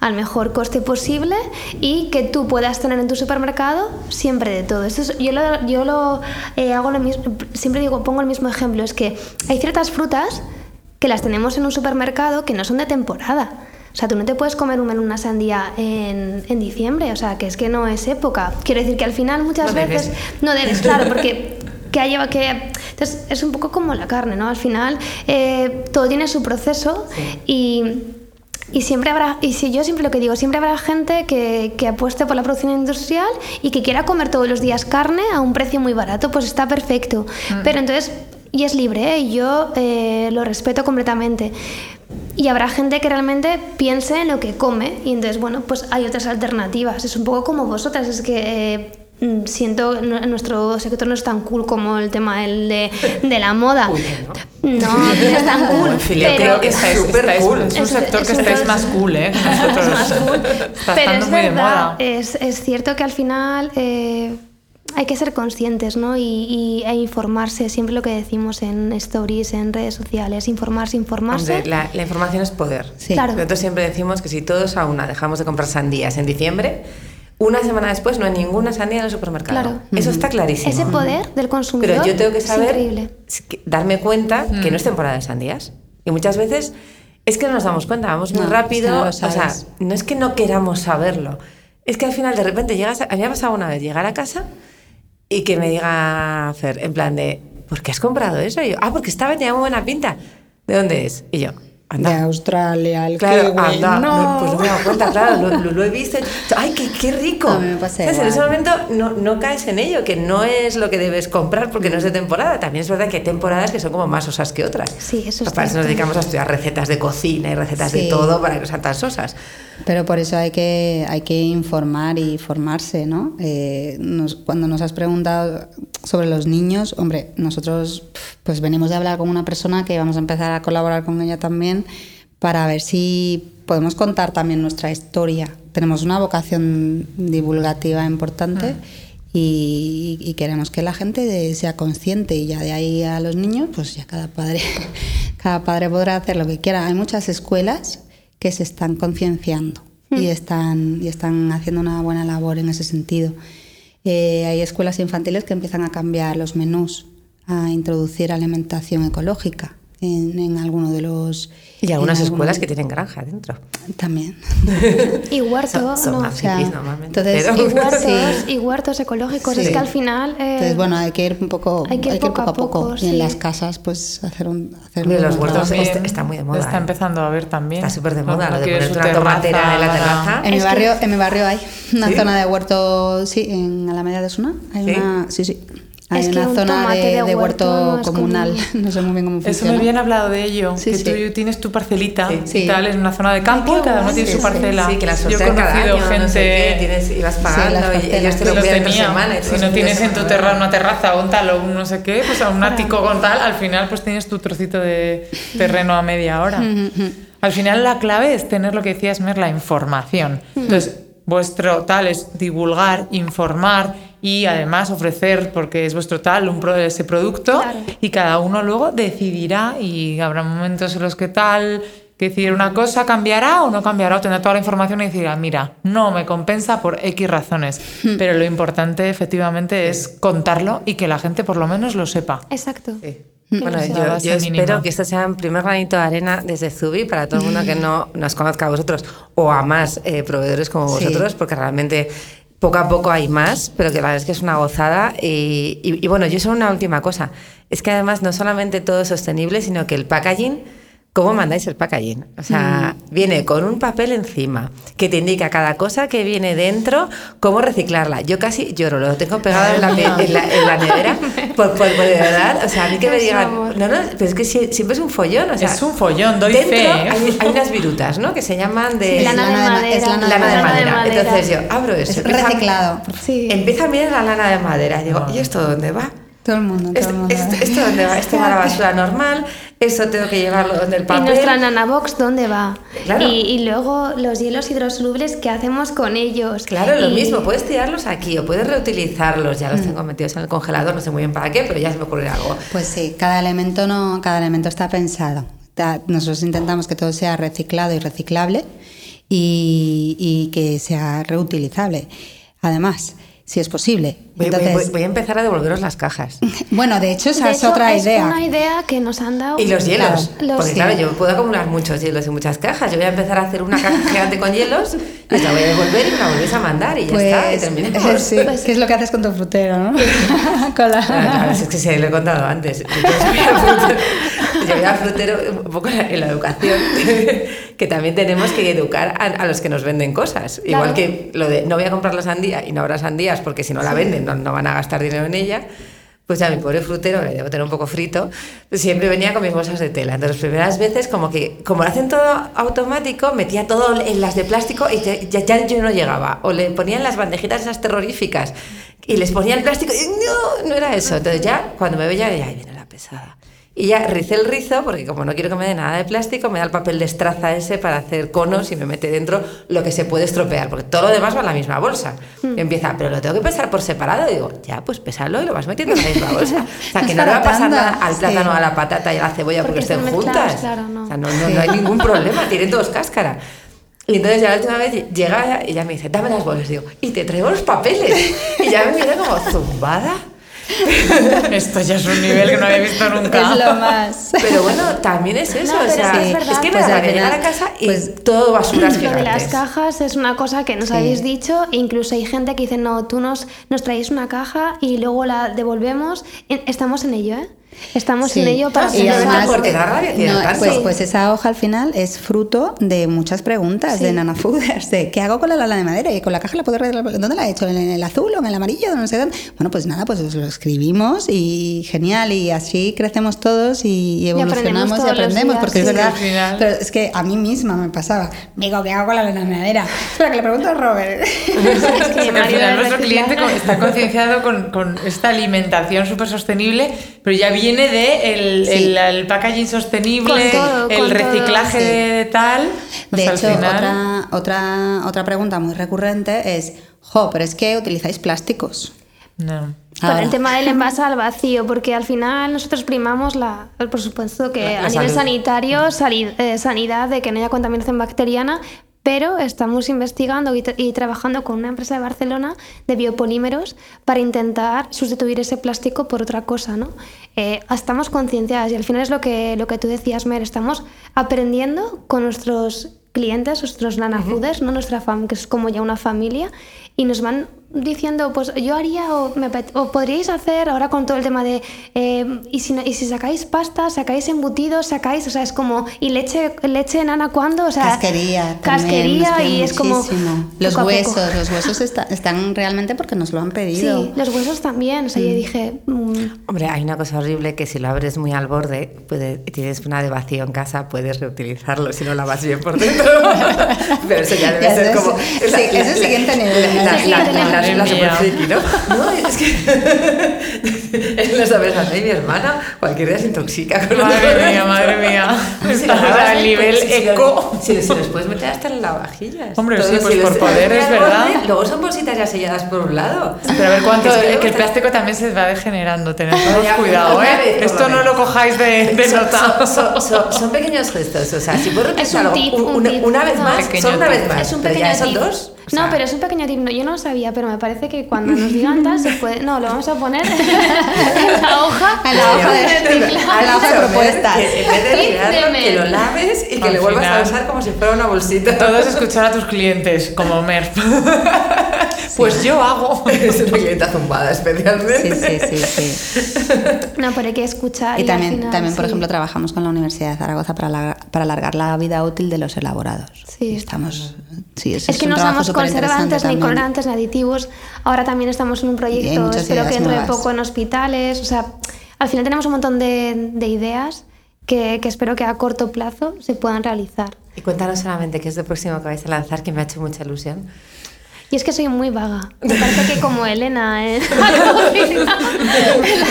al mejor coste posible y que tú puedas tener en tu supermercado siempre de todo. Esto es- yo lo, yo lo eh, hago lo mismo, siempre digo, pongo el mismo ejemplo, es que hay ciertas frutas que las tenemos en un supermercado que no son de temporada. O sea, tú no te puedes comer un una sandía en, en diciembre, o sea, que es que no es época. Quiero decir que al final muchas No debes. veces no debes, claro, porque que lleva que entonces es un poco como la carne, ¿no? Al final eh, todo tiene su proceso y y siempre habrá, y si yo siempre lo que digo, siempre habrá gente que, que apueste por la producción industrial y que quiera comer todos los días carne a un precio muy barato, pues está perfecto. Pero entonces, y es libre, ¿eh? y yo eh, lo respeto completamente. Y habrá gente que realmente piense en lo que come, y entonces, bueno, pues hay otras alternativas. Es un poco como vosotras, es que. eh, mm, Siento nuestro sector no es tan cool como el tema del de, de la moda. no, no es tan cool. Pero- creo que estáis Súper súper cool. cool. Es un Es- sector que es estáis más cool, ¿eh? que nosotros. es más cool. Está Pero estando es muy de moda. Es, es cierto que al final eh, hay que ser conscientes ¿no? y, y- e informarse, siempre lo que decimos en stories, en redes sociales, informarse, informarse. Hombre, la, la información es poder. Sí. Claro. Nosotros siempre decimos que si todos a una dejamos de comprar sandías en diciembre, una semana después no hay ninguna sandía en el supermercado. Claro. Eso está clarísimo. Ese poder del consumidor Pero yo tengo que saber, es que- darme cuenta que no es temporada de sandías. Y muchas veces es que no nos damos cuenta, vamos muy No, rápido. no o sea, no es que no queramos saberlo. Es que al final de repente llegas, a, a mí me ha pasado una vez llegar a casa y que me diga Fer, en plan de, ¿por qué has comprado eso? Y yo, ah, porque estaba, tenía muy buena pinta. ¿De dónde es? Y yo, De anda. Australia, el Claro, kiwi, anda, no. no, pues no me he dado cuenta, claro, lo, lo- lo he visto. ¡Ay, qué, qué rico! A mí me pasa ¿Sabes? En igual. ese momento no, no caes en ello, que no es lo que debes comprar porque no es de temporada. También es verdad que hay temporadas que son como más osas que otras. Sí, eso es Para eso nos dedicamos a estudiar recetas de cocina y recetas de todo para que no sean tan sosas. Pero por eso hay que, hay que informar y formarse, ¿no? Eh, nos- cuando nos has preguntado sobre los niños, hombre, nosotros pues venimos de hablar con una persona que vamos a empezar a colaborar con ella también para ver si podemos contar también nuestra historia. Tenemos una vocación divulgativa importante y, y queremos que la gente de- sea consciente y ya de ahí a los niños, pues ya cada padre, cada padre podrá hacer lo que quiera. Hay muchas escuelas que se están concienciando y, están, y están haciendo una buena labor en ese sentido. Eh, hay escuelas infantiles que empiezan a cambiar los menús, a introducir alimentación ecológica en, en alguno de los... Y algunas alguno escuelas de- que tienen granja dentro. También. Y huertos, Son, son ¿no? más o sea, entonces- pero- Y huertos, Sí. y huertos ecológicos. Sí. Es que al final. eh, Entonces, bueno, hay que ir un poco, hay que ir poco a poco, Y sí. en las casas, pues, hacer un... Hacer un los huertos está- está muy de moda, Está ¿eh? empezando a ver también. Está súper de moda, lo de su una tomatera en la terraza. En mi, barrio, en mi barrio hay una ¿Sí? zona de huerto, sí, en Alameda de Suna. Hay ¿Sí? una, sí, sí. Hay Es que una un zona tomate de, de de huerto huerto, no es comunal. común. No sé muy bien cómo Eso funciona. me habían hablado de ello, Sí, que sí. tú tienes tu parcelita Sí. y tal, en una zona de campo Ay, y cada uno tiene su parcela. Sí, que las Yo he conocido año, gente no sé qué, tienes, ibas pagando las y ellos te lo que los cuidan por semana. Si no tienes en tu, terra, una terraza o un tal o un no sé qué, pues a un ático con tal, al final pues tienes tu trocito de terreno a media hora. Al final la clave es tener lo que decías, Mer, la información. Entonces, vuestro tal es divulgar, informar y además ofrecer, porque es vuestro tal, un pro- ese producto Claro. y cada uno luego decidirá y habrá momentos en los que tal, que decir una cosa cambiará o no cambiará o tendrá toda la información y decirá, mira, no me compensa por X razones. Pero lo importante efectivamente es contarlo y que la gente por lo menos lo sepa. Exacto. Sí. Bueno, yo, yo espero que esto sea un primer granito de arena desde Zubi para todo el mundo que no nos conozca a vosotros o a más eh, proveedores como Sí. vosotros, porque realmente poco a poco hay más, pero que la verdad es que es una gozada. Y, y- y bueno, yo solo una última cosa. Es que además no solamente todo es sostenible, sino que el packaging, ¿cómo mandáis el packaging? O sea, viene con un papel encima que te indica cada cosa que viene dentro, cómo reciclarla. Yo casi lloro, lo tengo pegado en la, en la, en la nevera, por, por- por de verdad. O sea, a mí que me digan, no, no, pero es que sie- siempre es un follón. O sea, Es un follón, doy dentro fe, ¿eh? Hay, hay unas virutas, ¿no? Que se llaman de... Sí, lana de lana de ma- madera. es lana lana de Lana de madera. madera. Entonces yo abro eso. Es empieza- reciclado. Sí. Empieza a mirar la lana de madera. Digo, ¿y esto dónde va? Todo el mundo, todo Esto, el mundo. esto, esto dónde va? Esto va a la basura normal. Esto tengo que llevarlo donde el ¿Y papel. nuestra nanobox dónde va? Claro. Y, y luego los hielos hidrosolubles, ¿qué hacemos con ellos? Claro, lo Y- mismo, puedes tirarlos aquí o puedes reutilizarlos, Mm. ya los tengo metidos en el congelador, no sé muy bien para qué, pero ya se me ocurre algo. Pues sí, cada elemento no, cada elemento está pensado. Nosotros intentamos que todo sea reciclado y reciclable y, y que sea reutilizable. Además, si es posible. Voy, voy- Entonces, voy- voy a empezar a devolveros las cajas. bueno, de hecho, esa De es hecho, otra es idea. una idea que nos han dado. Y los hielos. Los- porque sí. claro, yo puedo acumular muchos hielos y muchas cajas. Yo voy a empezar a hacer una caja gigante con hielos y os la voy a devolver y me la volvéis a mandar y ya está, y terminemos. Pues, sí, ¿qué es lo que haces con tu frutero, no? Con la- Claro, claro, es que se lo he contado antes. Al frutero, un poco en la, educación, que también tenemos que educar a, a los que nos venden cosas. Igual Claro. que lo de no voy a comprar la sandía y no habrá sandías porque si no la venden no, no van a gastar dinero en ella. Pues ya mi pobre frutero, que debo tener un poco frito, siempre venía con mis bolsas de tela. Entonces, las primeras veces, como que, como lo hacen todo automático, metía todo en las de plástico y ya, ya- yo no llegaba. O le ponían las bandejitas esas terroríficas y les ponía el plástico y no, no era eso. Entonces ya, cuando me veía, ya viene la pesada. Y ya ricé el rizo, porque como no quiero que me dé nada de plástico, me da el papel de estraza ese para hacer conos y me mete dentro lo que se puede estropear, porque todo lo demás va en la misma bolsa. Y empieza, pero lo tengo que pesar por separado. Y digo, ya, pues pésalo y lo vas metiendo en la misma bolsa. O sea, que no le va a pasar nada al sí. plátano, a la patata y a la cebolla porque, Porque estén juntas. claro, no. O sea, no, no, no hay ningún problema, tienen todos cáscara. Y entonces ya la última vez llega y ella me dice, dame las bolsas. Digo, y te traigo los papeles. Y ya me mira como zumbada. Esto ya es un nivel que no había visto nunca. Es lo más. Pero bueno, también es eso. No, o sea, sí, es que Pues nada, llegar a casa y pues, todo basuras Lo de las cajas es una cosa que nos Sí. habéis dicho, e incluso hay gente que dice, no, tú nos, nos traéis una caja y luego la devolvemos. Estamos en ello, ¿eh? Estamos Sí. en ello para Y además- porque da rabia tiene no, tanto. pues, Sí. pues esa hoja al final es fruto de muchas preguntas Sí. de Nana Fooders, de ¿qué hago con la lana de madera? ¿Y con la caja la puedo? ¿Dónde la he hecho? ¿En el azul o en el amarillo? No sé dónde. Bueno, pues nada, pues lo escribimos y genial, y así crecemos todos y, y aprendemos evolucionamos y, todos los aprendemos, días, porque es verdad. Pero es que a mí misma me pasaba, digo, ¿qué hago con la lana de madera? Espera, que le pregunto a Robert. Es que al final nuestro cliente está concienciado con, con esta alimentación súper sostenible, pero ya viene de el, Sí. el, el packaging sostenible, Con todo, el con todo, reciclaje sí. de tal. pues De al hecho, final- otra, otra, otra pregunta muy recurrente es, jo, pero es que utilizáis plásticos. No. Por Ahora. el tema del envase al vacío, porque al final nosotros primamos la, por supuesto que La- la a nivel salud. sanitario, eh, sanidad, de que no haya contaminación bacteriana, pero estamos investigando y, tra- y trabajando con una empresa de Barcelona de biopolímeros para intentar sustituir ese plástico por otra cosa, ¿no? Eh, estamos concienciadas y al final es lo que, lo que tú decías, Mer, estamos aprendiendo con nuestros clientes, nuestros nana fooders, ¿no? nuestra fam, que es como ya una familia, y nos van diciendo, pues yo haría o, me o podríais hacer ahora con todo el tema de, eh, y, si, y si sacáis pasta, sacáis embutidos, sacáis, o sea, es como, ¿y leche, leche nana cuándo? O sea, casquería. también, Casquería y es como... Los huesos, los huesos está- están realmente porque nos lo han pedido. Sí, los huesos también, o sea, yo dije... mm, Hombre, hay una cosa horrible que si lo abres muy al borde puede- tienes una de vacío en casa, puedes reutilizarlo si no lavas bien por dentro. Pero eso ya debe Ya, ser eso como... sí, ese es el siguiente nivel. La, la, la, Siguiente la, la, la friki, ¿no? No, es que... no sabes, a mí mi hermana cualquier día se intoxica con Madre mía, madre mía. Estamos lo lavas al nivel eco. Si, si los puedes meter hasta en lavavajillas. Hombre, Todos, sí, pues si por poder, es verdad. Luego son bolsitas ya selladas por un lado. Pero a ver cuánto... Es que el está- plástico también se va degenerando. Tened cuidado, ¿eh? Esto no lo cojáis de, de Son- nota. Son, son- son- son pequeños gestos, o sea, si puedo Es repetir un algo tip, un- un una, tip. una vez más, son una vez más, Es un pequeño son tip. dos. O no, pero es un pequeño tip. No, yo no lo sabía, pero me parece que cuando nos digan tal se puede. No, lo vamos a poner en la hoja. En la hoja de- en la hoja de propuestas. Que en vez de Tip tirarlo, de que lo laves y que Al le vuelvas a usar como si fuera una bolsita. Todos escuchar a tus clientes, como Mer. Pues yo hago. es una clienta zumbada especialmente. Sí, sí, sí, sí. No, pero hay que escuchar. Y también, final, también por sí. ejemplo, trabajamos con la Universidad de Zaragoza para, la- para alargar la vida útil de los elaborados. Sí. Estamos, sí, ese Es que no usamos conservantes, ni colorantes, ni aditivos. Ahora también estamos en un proyecto, espero que dentro de poco en hospitales. O sea, al final tenemos un montón de, de ideas que, que espero que a corto plazo se puedan realizar. Y cuéntanos solamente qué es lo próximo que vais a lanzar, que me ha hecho mucha ilusión. Y es que soy muy vaga. Me parece que como Elena en la cocina.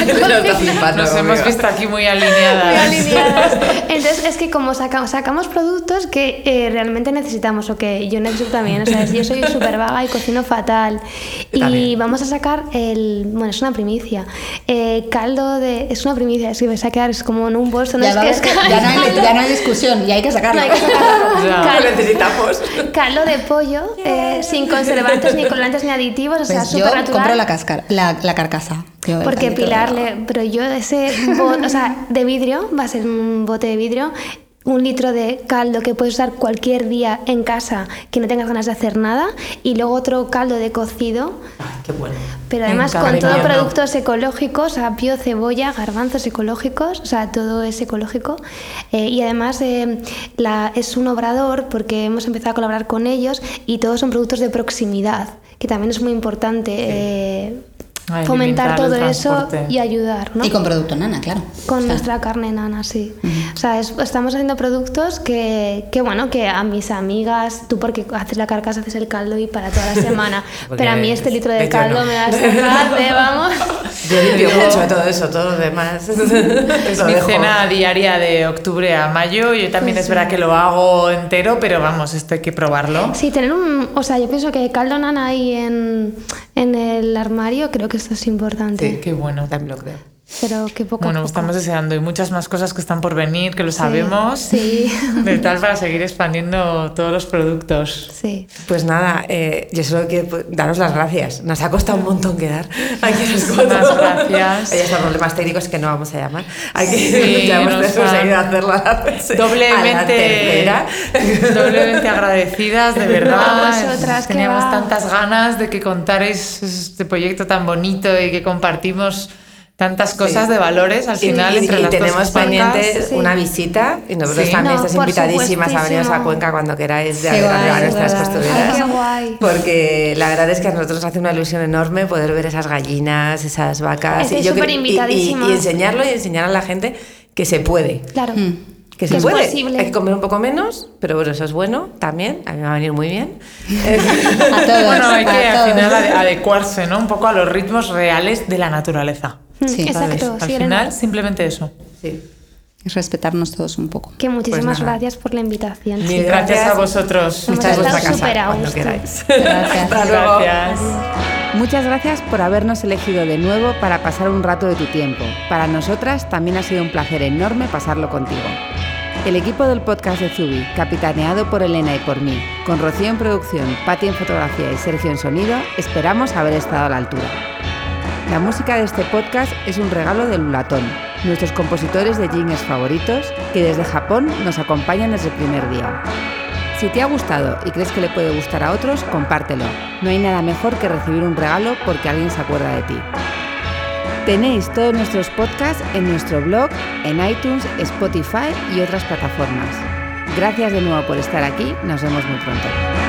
en la cocina. Nos hemos visto aquí muy alineadas. Muy alineadas. Entonces, es que como saca- sacamos productos que eh, realmente necesitamos, o que yo necesito también, o sea, yo soy súper vaga y cocino fatal. Y también. vamos a sacar el. Bueno, es una primicia. eh, caldo de. Es una primicia, es que vais a quedar es como en un bolso, no Ya, es que es que caldo. ya, no hay, ya no hay discusión, ya hay que sacarlo. No, hay que sacarlo. Ya. Cal- Lo necesitamos. caldo de pollo, eh, sin conservantes, ni colorantes, ni aditivos, o sea, Pues yo súper natural. compro la, cascar, la, la carcasa. Yo Porque Pilar, le, pero yo ese bote, o sea, de vidrio, va a ser un bote de vidrio, un litro de caldo que puedes usar cualquier día en casa que no tengas ganas de hacer nada y luego otro caldo de cocido, Ay, qué bueno. pero además con todo invierno. productos ecológicos, apio, cebolla, garbanzos ecológicos, o sea, todo es ecológico. Eh, y además eh, la, es un obrador porque hemos empezado a colaborar con ellos y todos son productos de proximidad, que también es muy importante. eh, Ay, fomentar todo eso y ayudar, ¿no? Y con producto nana, claro. Con O sea, nuestra carne nana, sí. O sea, es- estamos haciendo productos que, que, bueno, que a mis amigas, tú porque haces la carcasa, haces el caldo y para toda la semana. Pero a mí este litro de caldo no. me da sacar de, vamos. Yo limpio mucho de todo eso, todo lo demás. Es mi cena diaria de octubre a mayo. Yo también es verdad que lo hago entero, pero vamos, esto hay que probarlo. Sí, tener un. O sea, yo pienso que caldo nana ahí en, en el armario, creo que esto es importante. Qué bueno. También lo creo. Pero que poco Bueno, a poco. estamos deseando y muchas más cosas que están por venir, que lo sabemos. Sí, De tal para seguir expandiendo todos los productos. sí. Pues nada, eh, yo solo quiero pues, daros las gracias. Nos ha costado un montón quedar aquí. Muchas gracias. Hay hasta problemas técnicos que no vamos a llamar. Aquí Sí, ya hemos nos conseguido han- hacerlo a la, tercera- a la Doblemente, doblemente agradecidas, de verdad. A vosotras, que Teníamos tantas ganas de que contarais este proyecto tan bonito y que compartimos tantas cosas de valores al Y, final y- entre y las dos tenemos pendiente sí. una visita y nosotros Sí. también No, estáis invitadísimas a veniros a. Cuenca cuando queráis de arriba nuestras costureras. Ay. Porque la verdad es que a nosotros nos hace una ilusión enorme poder ver esas gallinas, esas vacas. Estáis yo creo- y- y, invitadísimas. y enseñarlo y enseñar a la gente que se puede. Claro. Que se es puede. posible. Hay que comer un poco menos, pero bueno, eso es bueno también. A mí me va a venir muy bien. A todos. Bueno, hay que a al final ade- adecuarse ¿no? un poco a los ritmos reales de la naturaleza. Mm, Sí. Exacto, Al final, simplemente eso. Sí. Es respetarnos todos un poco. Que muchísimas Pues gracias por la invitación. Mil gracias a vosotros. Cuando queráis. Gracias. Hasta luego. Gracias. Muchas gracias por habernos elegido de nuevo para pasar un rato de tu tiempo. Para nosotras también ha sido un placer enorme pasarlo contigo. El equipo del podcast de Zubi, capitaneado por Elena y por mí, con Rocío en producción, Pati en fotografía y Sergio en sonido, esperamos haber estado a la altura. La música de este podcast es un regalo de Lulatón, nuestros compositores de jingles favoritos, que desde Japón nos acompañan desde el primer día. Si te ha gustado y crees que le puede gustar a otros, compártelo. No hay nada mejor que recibir un regalo porque alguien se acuerda de ti. Tenéis todos nuestros podcasts en nuestro blog, en iTunes, Spotify y otras plataformas. Gracias de nuevo por estar aquí, nos vemos muy pronto.